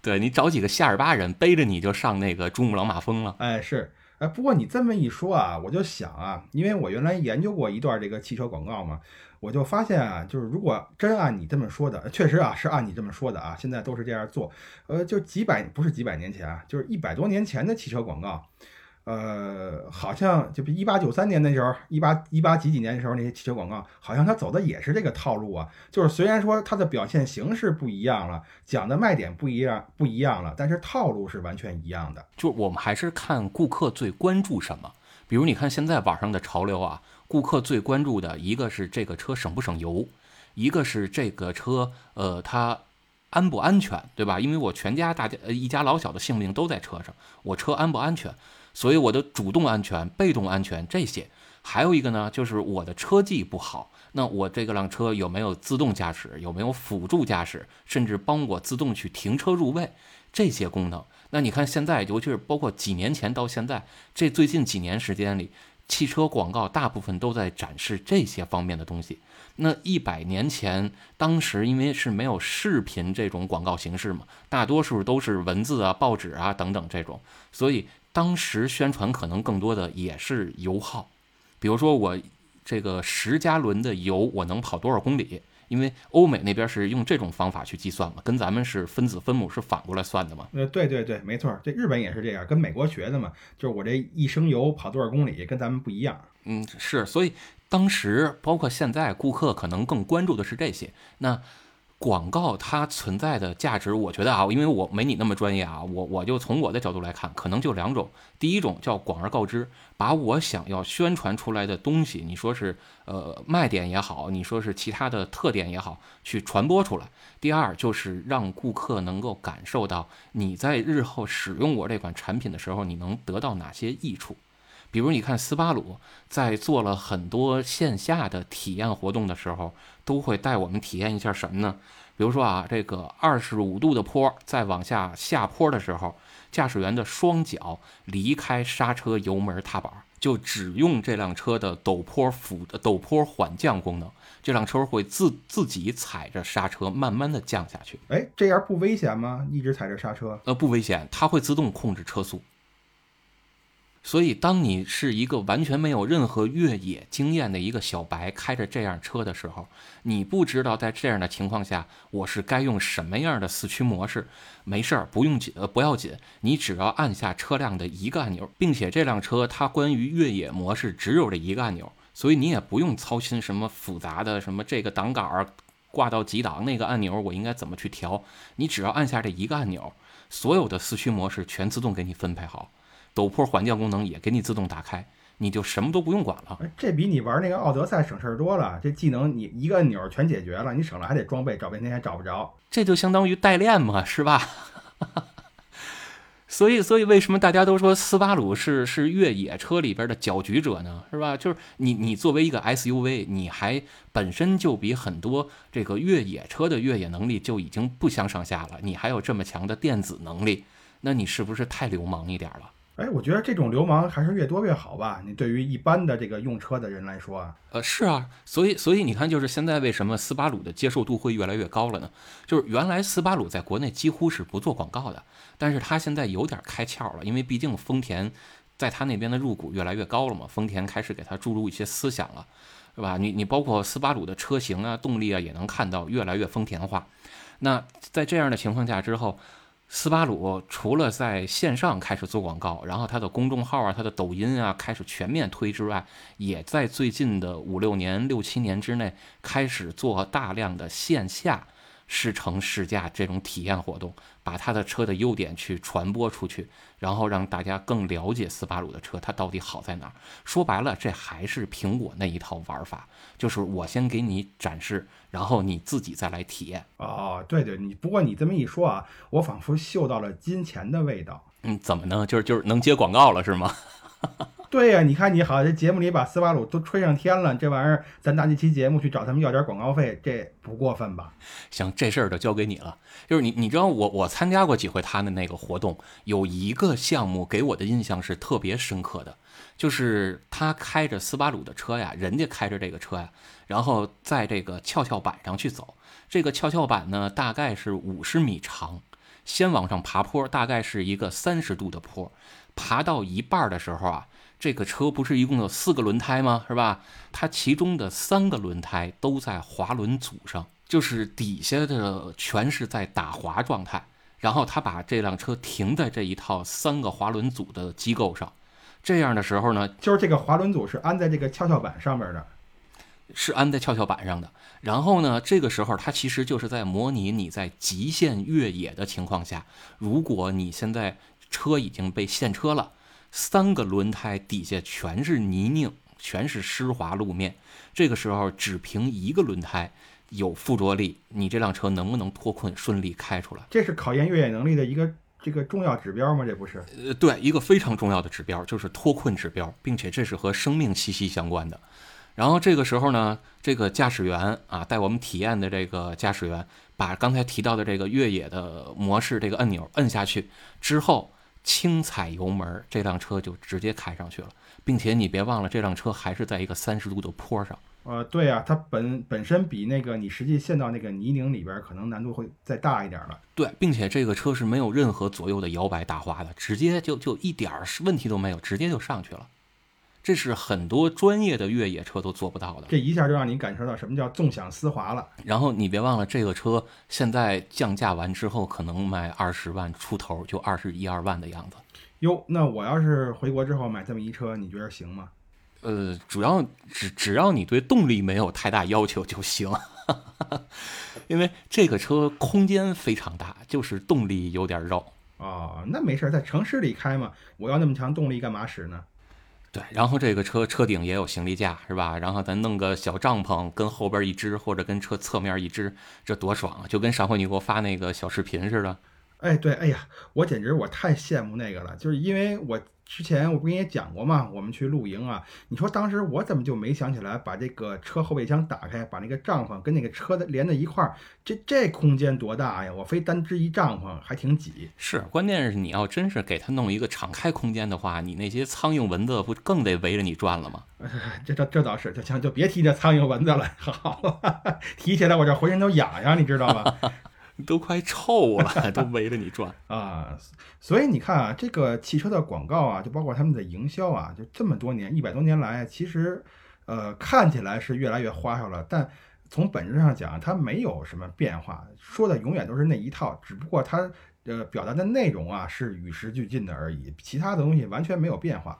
对你找几个夏尔巴人背着你就上那个珠穆朗玛峰了。哎，是。哎，不过你这么一说啊，我就想啊，因为我原来研究过一段这个汽车广告嘛。我就发现啊，就是如果真按你这么说的，确实啊是按你这么说的啊，现在都是这样做。呃，就几百不是几百年前啊，就是一百多年前的汽车广告，呃，好像就比一八九三年那时候，一八一八几几年的时候那些汽车广告，好像它走的也是这个套路啊。就是虽然说它的表现形式不一样了，讲的卖点不一样不一样了，但是套路是完全一样的。就我们还是看顾客最关注什么，比如你看现在网上的潮流啊。顾客最关注的一个是这个车省不省油，一个是这个车呃它安不安全，对吧？因为我全家大家呃一家老小的性命都在车上，我车安不安全？所以我的主动安全、被动安全这些，还有一个呢，就是我的车技不好，那我这个辆车有没有自动驾驶，有没有辅助驾驶，甚至帮我自动去停车入位这些功能？那你看现在，尤其是包括几年前到现在这最近几年时间里。汽车广告大部分都在展示这些方面的东西。那一百年前，当时因为是没有视频这种广告形式嘛，大多数都是文字啊、报纸啊等等这种，所以当时宣传可能更多的也是油耗。比如说我这个十加仑的油，我能跑多少公里？因为欧美那边是用这种方法去计算嘛，跟咱们是分子分母是反过来算的嘛。呃，对对对，没错，这日本也是这样，跟美国学的嘛。就是我这一升油跑多少公里，跟咱们不一样。嗯，是，所以当时包括现在，顾客可能更关注的是这些。那。广告它存在的价值，我觉得啊，因为我没你那么专业啊，我我就从我的角度来看，可能就两种。第一种叫广而告之，把我想要宣传出来的东西，你说是呃卖点也好，你说是其他的特点也好，去传播出来。第二就是让顾客能够感受到你在日后使用我这款产品的时候，你能得到哪些益处。比如你看斯巴鲁在做了很多线下的体验活动的时候，都会带我们体验一下什么呢？比如说啊，这个二十五度的坡，再往下下坡的时候，驾驶员的双脚离开刹车油门踏板，就只用这辆车的陡坡辅陡坡缓降功能，这辆车会自自己踩着刹车慢慢的降下去。哎，这样不危险吗？一直踩着刹车？呃，不危险，它会自动控制车速。所以，当你是一个完全没有任何越野经验的一个小白，开着这样车的时候，你不知道在这样的情况下，我是该用什么样的四驱模式。没事儿，不用紧，呃，不要紧，你只要按下车辆的一个按钮，并且这辆车它关于越野模式只有这一个按钮，所以你也不用操心什么复杂的什么这个档杆挂到几档，那个按钮我应该怎么去调。你只要按下这一个按钮，所有的四驱模式全自动给你分配好。陡坡缓降功能也给你自动打开，你就什么都不用管了。这比你玩那个奥德赛省事儿多了。这技能你一个按钮全解决了，你省了还得装备，找半天还找不着。这就相当于代练嘛，是吧？[laughs] 所以，所以为什么大家都说斯巴鲁是是越野车里边的搅局者呢？是吧？就是你你作为一个 SUV，你还本身就比很多这个越野车的越野能力就已经不相上下了，你还有这么强的电子能力，那你是不是太流氓一点了？哎，我觉得这种流氓还是越多越好吧。你对于一般的这个用车的人来说啊，呃，是啊，所以所以你看，就是现在为什么斯巴鲁的接受度会越来越高了呢？就是原来斯巴鲁在国内几乎是不做广告的，但是他现在有点开窍了，因为毕竟丰田在他那边的入股越来越高了嘛，丰田开始给他注入一些思想了，是吧？你你包括斯巴鲁的车型啊、动力啊，也能看到越来越丰田化。那在这样的情况下之后。斯巴鲁除了在线上开始做广告，然后它的公众号啊、它的抖音啊开始全面推之外，也在最近的五六年、六七年之内开始做大量的线下试乘试驾这种体验活动，把他的车的优点去传播出去，然后让大家更了解斯巴鲁的车它到底好在哪儿。说白了，这还是苹果那一套玩法，就是我先给你展示。然后你自己再来体验哦，对对，你不过你这么一说啊，我仿佛嗅到了金钱的味道。嗯，怎么呢？就是就是能接广告了是吗？[laughs] 对呀，你看你好，这节目里把斯巴鲁都吹上天了，这玩意儿咱拿这期节目去找他们要点广告费，这不过分吧？行，这事儿就交给你了。就是你，你知道我我参加过几回他的那个活动，有一个项目给我的印象是特别深刻的。就是他开着斯巴鲁的车呀，人家开着这个车呀，然后在这个跷跷板上去走。这个跷跷板呢，大概是五十米长，先往上爬坡，大概是一个三十度的坡。爬到一半的时候啊，这个车不是一共有四个轮胎吗？是吧？它其中的三个轮胎都在滑轮组上，就是底下的全是在打滑状态。然后他把这辆车停在这一套三个滑轮组的机构上。这样的时候呢，就是这个滑轮组是安在这个跷跷板上面的，是安在跷跷板上的。然后呢，这个时候它其实就是在模拟你在极限越野的情况下，如果你现在车已经被陷车了，三个轮胎底下全是泥泞，全是湿滑路面，这个时候只凭一个轮胎有附着力，你这辆车能不能脱困顺利开出来？这是考验越野能力的一个。这个重要指标吗？这不是？呃，对，一个非常重要的指标就是脱困指标，并且这是和生命息息相关的。然后这个时候呢，这个驾驶员啊，带我们体验的这个驾驶员，把刚才提到的这个越野的模式这个按钮摁下去之后，轻踩油门，这辆车就直接开上去了，并且你别忘了，这辆车还是在一个三十度的坡上。呃，对呀，它本本身比那个你实际陷到那个泥泞里边，可能难度会再大一点了。对，并且这个车是没有任何左右的摇摆打滑的，直接就就一点儿问题都没有，直接就上去了。这是很多专业的越野车都做不到的。这一下就让你感受到什么叫纵享丝滑了。然后你别忘了，这个车现在降价完之后，可能卖二十万出头，就二十一二万的样子。哟，那我要是回国之后买这么一车，你觉得行吗？呃，主要只只要你对动力没有太大要求就行，[laughs] 因为这个车空间非常大，就是动力有点绕。哦，那没事，在城市里开嘛，我要那么强动力干嘛使呢？对，然后这个车车顶也有行李架，是吧？然后咱弄个小帐篷跟后边一支，或者跟车侧面一支，这多爽啊！就跟上回你给我发那个小视频似的。哎，对，哎呀，我简直我太羡慕那个了，就是因为我之前我不跟你讲过嘛，我们去露营啊，你说当时我怎么就没想起来把这个车后备箱打开，把那个帐篷跟那个车的连在一块儿，这这空间多大呀？我非单支一帐篷还挺挤。是，关键是你要真是给它弄一个敞开空间的话，你那些苍蝇蚊子不更得围着你转了吗？[laughs] 这这这倒是，就行，就别提这苍蝇蚊子了。[laughs] 好，提起来我这浑身都痒痒，你知道吗？都快臭了，[laughs] 都围着你转啊！所以你看啊，这个汽车的广告啊，就包括他们的营销啊，就这么多年，一百多年来，其实，呃，看起来是越来越花哨了，但从本质上讲，它没有什么变化，说的永远都是那一套，只不过它呃表达的内容啊是与时俱进的而已，其他的东西完全没有变化。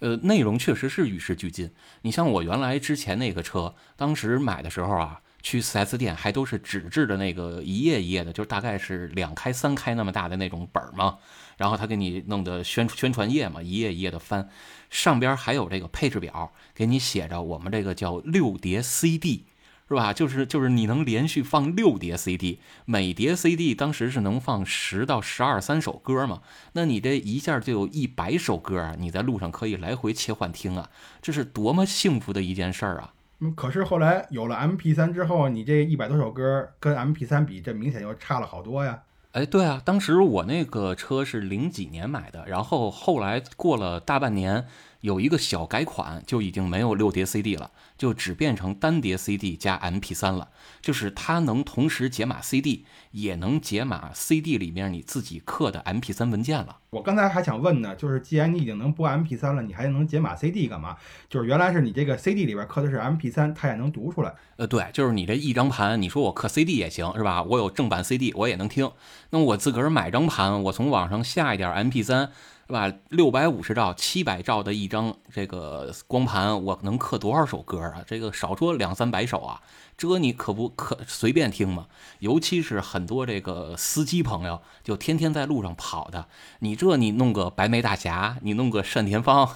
呃，内容确实是与时俱进。你像我原来之前那个车，当时买的时候啊。去 4S 店还都是纸质的那个一页一页的，就大概是两开三开那么大的那种本儿嘛，然后他给你弄的宣宣传页嘛，一页一页的翻，上边还有这个配置表，给你写着我们这个叫六碟 CD，是吧？就是就是你能连续放六碟 CD，每碟 CD 当时是能放十到十二三首歌嘛，那你这一下就有一百首歌啊，你在路上可以来回切换听啊，这是多么幸福的一件事儿啊！可是后来有了 M P 三之后，你这一百多首歌跟 M P 三比，这明显又差了好多呀。哎，对啊，当时我那个车是零几年买的，然后后来过了大半年，有一个小改款，就已经没有六碟 C D 了。就只变成单碟 CD 加 MP3 了，就是它能同时解码 CD，也能解码 CD 里面你自己刻的 MP3 文件了。我刚才还想问呢，就是既然你已经能播 MP3 了，你还能解码 CD 干嘛？就是原来是你这个 CD 里边刻的是 MP3，它也能读出来。呃，对，就是你这一张盘，你说我刻 CD 也行，是吧？我有正版 CD，我也能听。那我自个儿买张盘，我从网上下一点 MP3。是吧？六百五十兆、七百兆的一张这个光盘，我能刻多少首歌啊？这个少说两三百首啊。这你可不可随便听嘛？尤其是很多这个司机朋友，就天天在路上跑的，你这你弄个白眉大侠，你弄个单田芳，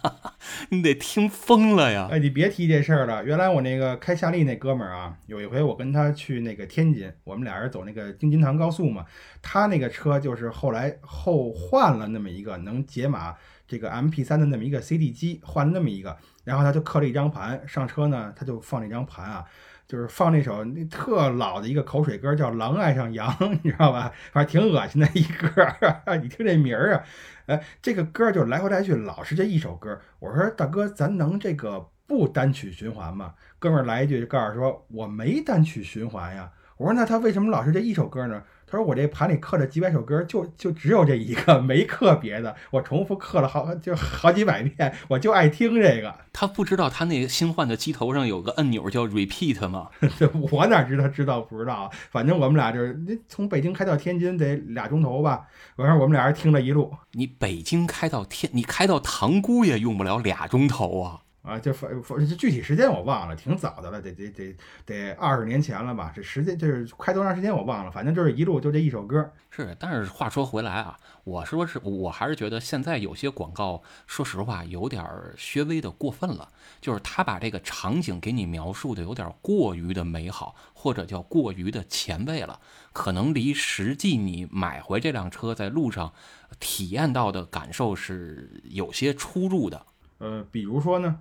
[laughs] 你得听疯了呀！哎，你别提这事儿了。原来我那个开夏利那哥们儿啊，有一回我跟他去那个天津，我们俩人走那个京津塘高速嘛，他那个车就是后来后换了那么一个能解码这个 MP3 的那么一个 CD 机，换了那么一个，然后他就刻了一张盘上车呢，他就放了一张盘啊。就是放那首那特老的一个口水歌，叫《狼爱上羊》，[laughs] 你知道吧？反正挺恶心的一歌。[laughs] 你听这名儿啊，哎，这个歌就来回来去老是这一首歌。我说大哥，咱能这个不单曲循环吗？哥们儿来一句就告诉说，我没单曲循环呀。我说那他为什么老是这一首歌呢？他说：“我这盘里刻着几百首歌，就就只有这一个，没刻别的。我重复刻了好就好几百遍，我就爱听这个。他不知道他那个新换的机头上有个按钮叫 repeat 吗？[laughs] 我哪知道？知道不知道？反正我们俩就是从北京开到天津得俩钟头吧。完事儿我们俩人听了一路。你北京开到天，你开到塘沽也用不了俩钟头啊。”啊，就反反具体时间我忘了，挺早的了，得得得得二十年前了吧？这时间就是开多长时间我忘了，反正就是一路就这一首歌。是，但是话说回来啊，我说是，我还是觉得现在有些广告，说实话有点稍微的过分了，就是他把这个场景给你描述的有点过于的美好，或者叫过于的前卫了，可能离实际你买回这辆车在路上体验到的感受是有些出入的。呃，比如说呢？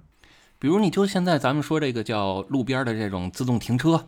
比如，你就现在咱们说这个叫路边的这种自动停车，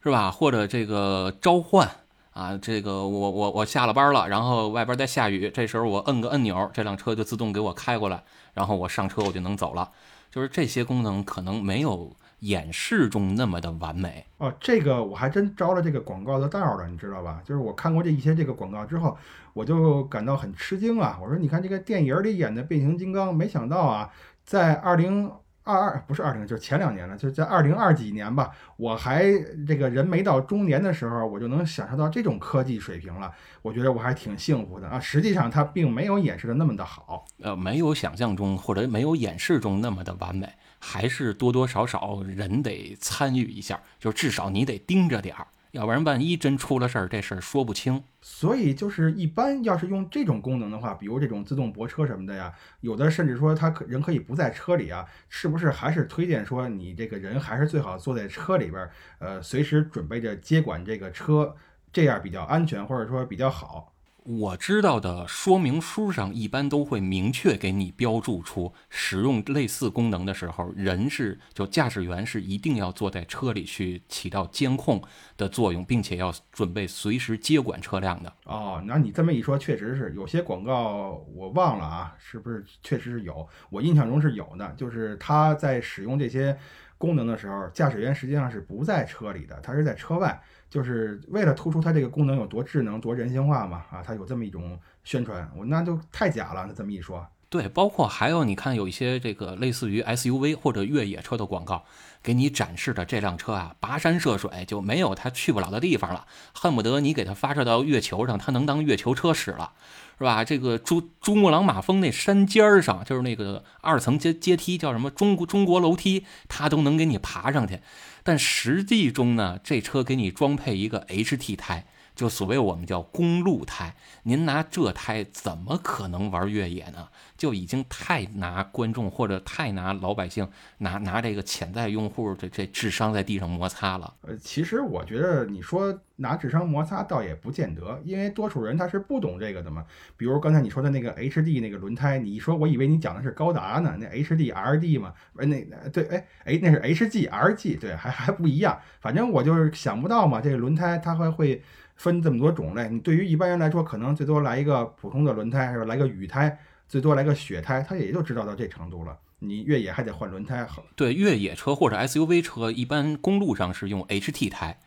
是吧？或者这个召唤啊，这个我我我下了班了，然后外边在下雨，这时候我摁个按钮，这辆车就自动给我开过来，然后我上车我就能走了。就是这些功能可能没有演示中那么的完美哦。这个我还真着了这个广告的道了，你知道吧？就是我看过这一些这个广告之后，我就感到很吃惊啊！我说，你看这个电影里演的变形金刚，没想到啊，在二零。二二不是二零，就是前两年了，就在二零二几年吧。我还这个人没到中年的时候，我就能享受到这种科技水平了。我觉得我还挺幸福的啊。实际上它并没有演示的那么的好，呃，没有想象中或者没有演示中那么的完美，还是多多少少人得参与一下，就至少你得盯着点儿。要不然万一真出了事儿，这事儿说不清。所以就是一般要是用这种功能的话，比如这种自动泊车什么的呀，有的甚至说他可人可以不在车里啊，是不是还是推荐说你这个人还是最好坐在车里边，呃，随时准备着接管这个车，这样比较安全或者说比较好。我知道的说明书上一般都会明确给你标注出，使用类似功能的时候，人是就驾驶员是一定要坐在车里去起到监控的作用，并且要准备随时接管车辆的。哦，那你这么一说，确实是有些广告我忘了啊，是不是确实是有？我印象中是有的，就是他在使用这些功能的时候，驾驶员实际上是不在车里的，他是在车外。就是为了突出它这个功能有多智能、多人性化嘛，啊，它有这么一种宣传，我那就太假了。那这么一说，对，包括还有你看有一些这个类似于 SUV 或者越野车的广告，给你展示的这辆车啊，跋山涉水就没有它去不了的地方了，恨不得你给它发射到月球上，它能当月球车使了，是吧？这个珠珠穆朗玛峰那山尖儿上，就是那个二层阶阶梯叫什么中国中国楼梯，它都能给你爬上去。但实际中呢，这车给你装配一个 HT 胎，就所谓我们叫公路胎。您拿这胎怎么可能玩越野呢？就已经太拿观众或者太拿老百姓拿拿这个潜在用户这这智商在地上摩擦了。呃，其实我觉得你说拿智商摩擦倒也不见得，因为多数人他是不懂这个的嘛。比如刚才你说的那个 HD 那个轮胎，你一说我以为你讲的是高达呢，那 HDRD 嘛，呃那对哎哎那是 HGRG 对还还不一样，反正我就是想不到嘛，这个轮胎它还会分这么多种类。你对于一般人来说，可能最多来一个普通的轮胎，是吧？来个雨胎。最多来个雪胎，它也就知道到这程度了。你越野还得换轮胎。对，越野车或者 SUV 车，一般公路上是用 HT 胎，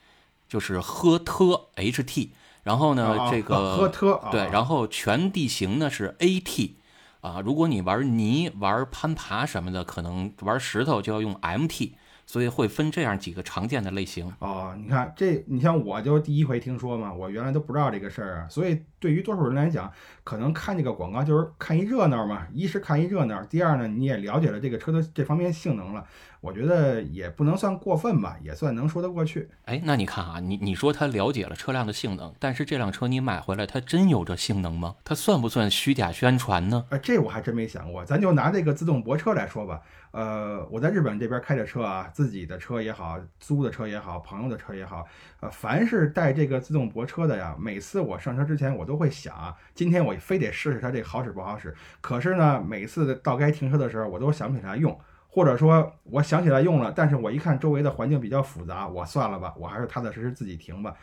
就是呵特 HT。然后呢，这个呵特对，然后全地形呢是 AT。啊，如果你玩泥、玩攀爬什么的，可能玩石头就要用 MT。所以会分这样几个常见的类型哦。你看这，你像我就第一回听说嘛，我原来都不知道这个事儿啊。所以对于多数人来讲，可能看这个广告就是看一热闹嘛。一是看一热闹，第二呢，你也了解了这个车的这方面性能了。我觉得也不能算过分吧，也算能说得过去。哎，那你看啊，你你说他了解了车辆的性能，但是这辆车你买回来，它真有这性能吗？它算不算虚假宣传呢？哎，这我还真没想过。咱就拿这个自动泊车来说吧。呃，我在日本这边开着车啊，自己的车也好，租的车也好，朋友的车也好，呃，凡是带这个自动泊车的呀，每次我上车之前，我都会想啊，今天我非得试试它这好使不好使。可是呢，每次到该停车的时候，我都想不起来用，或者说我想起来用了，但是我一看周围的环境比较复杂，我算了吧，我还是踏踏实实自己停吧，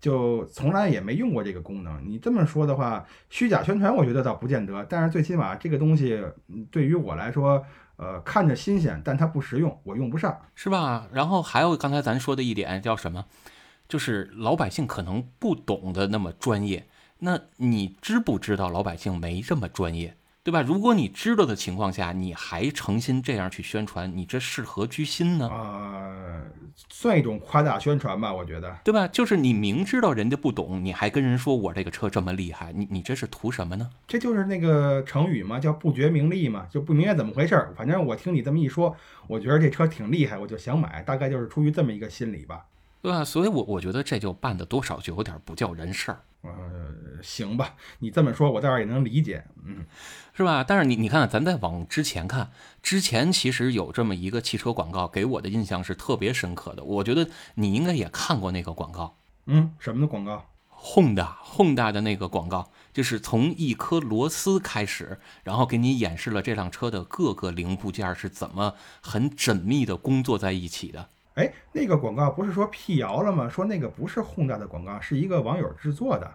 就从来也没用过这个功能。你这么说的话，虚假宣传，我觉得倒不见得，但是最起码这个东西对于我来说。呃，看着新鲜，但它不实用，我用不上，是吧？然后还有刚才咱说的一点叫什么？就是老百姓可能不懂得那么专业。那你知不知道老百姓没这么专业？对吧？如果你知道的情况下，你还诚心这样去宣传，你这是何居心呢？啊，算一种夸大宣传吧，我觉得，对吧？就是你明知道人家不懂，你还跟人说我这个车这么厉害，你你这是图什么呢？这就是那个成语嘛，叫不觉名利嘛，就不明白怎么回事儿。反正我听你这么一说，我觉得这车挺厉害，我就想买，大概就是出于这么一个心理吧。对吧？所以，我我觉得这就办的多少就有点不叫人事儿。呃，行吧，你这么说，我倒是也能理解，嗯，是吧？但是你你看，咱再往之前看，之前其实有这么一个汽车广告，给我的印象是特别深刻的。我觉得你应该也看过那个广告。嗯，什么的广告？Honda，Honda 的那个广告，就是从一颗螺丝开始，然后给你演示了这辆车的各个零部件是怎么很缜密的工作在一起的。哎，那个广告不是说辟谣了吗？说那个不是 Honda 的广告，是一个网友制作的。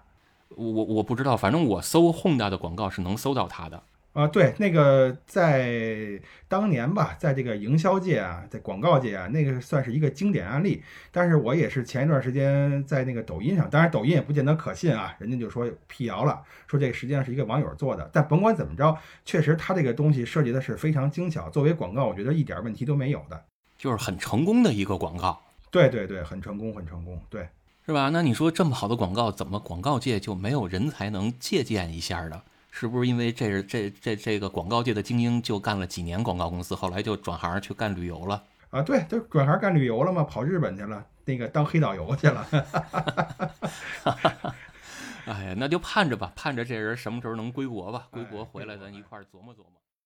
我我不知道，反正我搜 Honda 的广告是能搜到他的。啊，对，那个在当年吧，在这个营销界啊，在广告界啊，那个算是一个经典案例。但是我也是前一段时间在那个抖音上，当然抖音也不见得可信啊，人家就说辟谣了，说这个实际上是一个网友做的。但甭管怎么着，确实他这个东西设计的是非常精巧，作为广告，我觉得一点问题都没有的。就是很成功的一个广告，对对对，很成功，很成功，对，是吧？那你说这么好的广告，怎么广告界就没有人才能借鉴一下的？是不是因为这是这这这个广告界的精英就干了几年广告公司，后来就转行去干旅游了？啊，对，就转行干旅游了嘛，跑日本去了，那个当黑导游去了。[laughs] 哎呀，那就盼着吧，盼着这人什么时候能归国吧？归国回来，咱一块儿琢磨琢磨。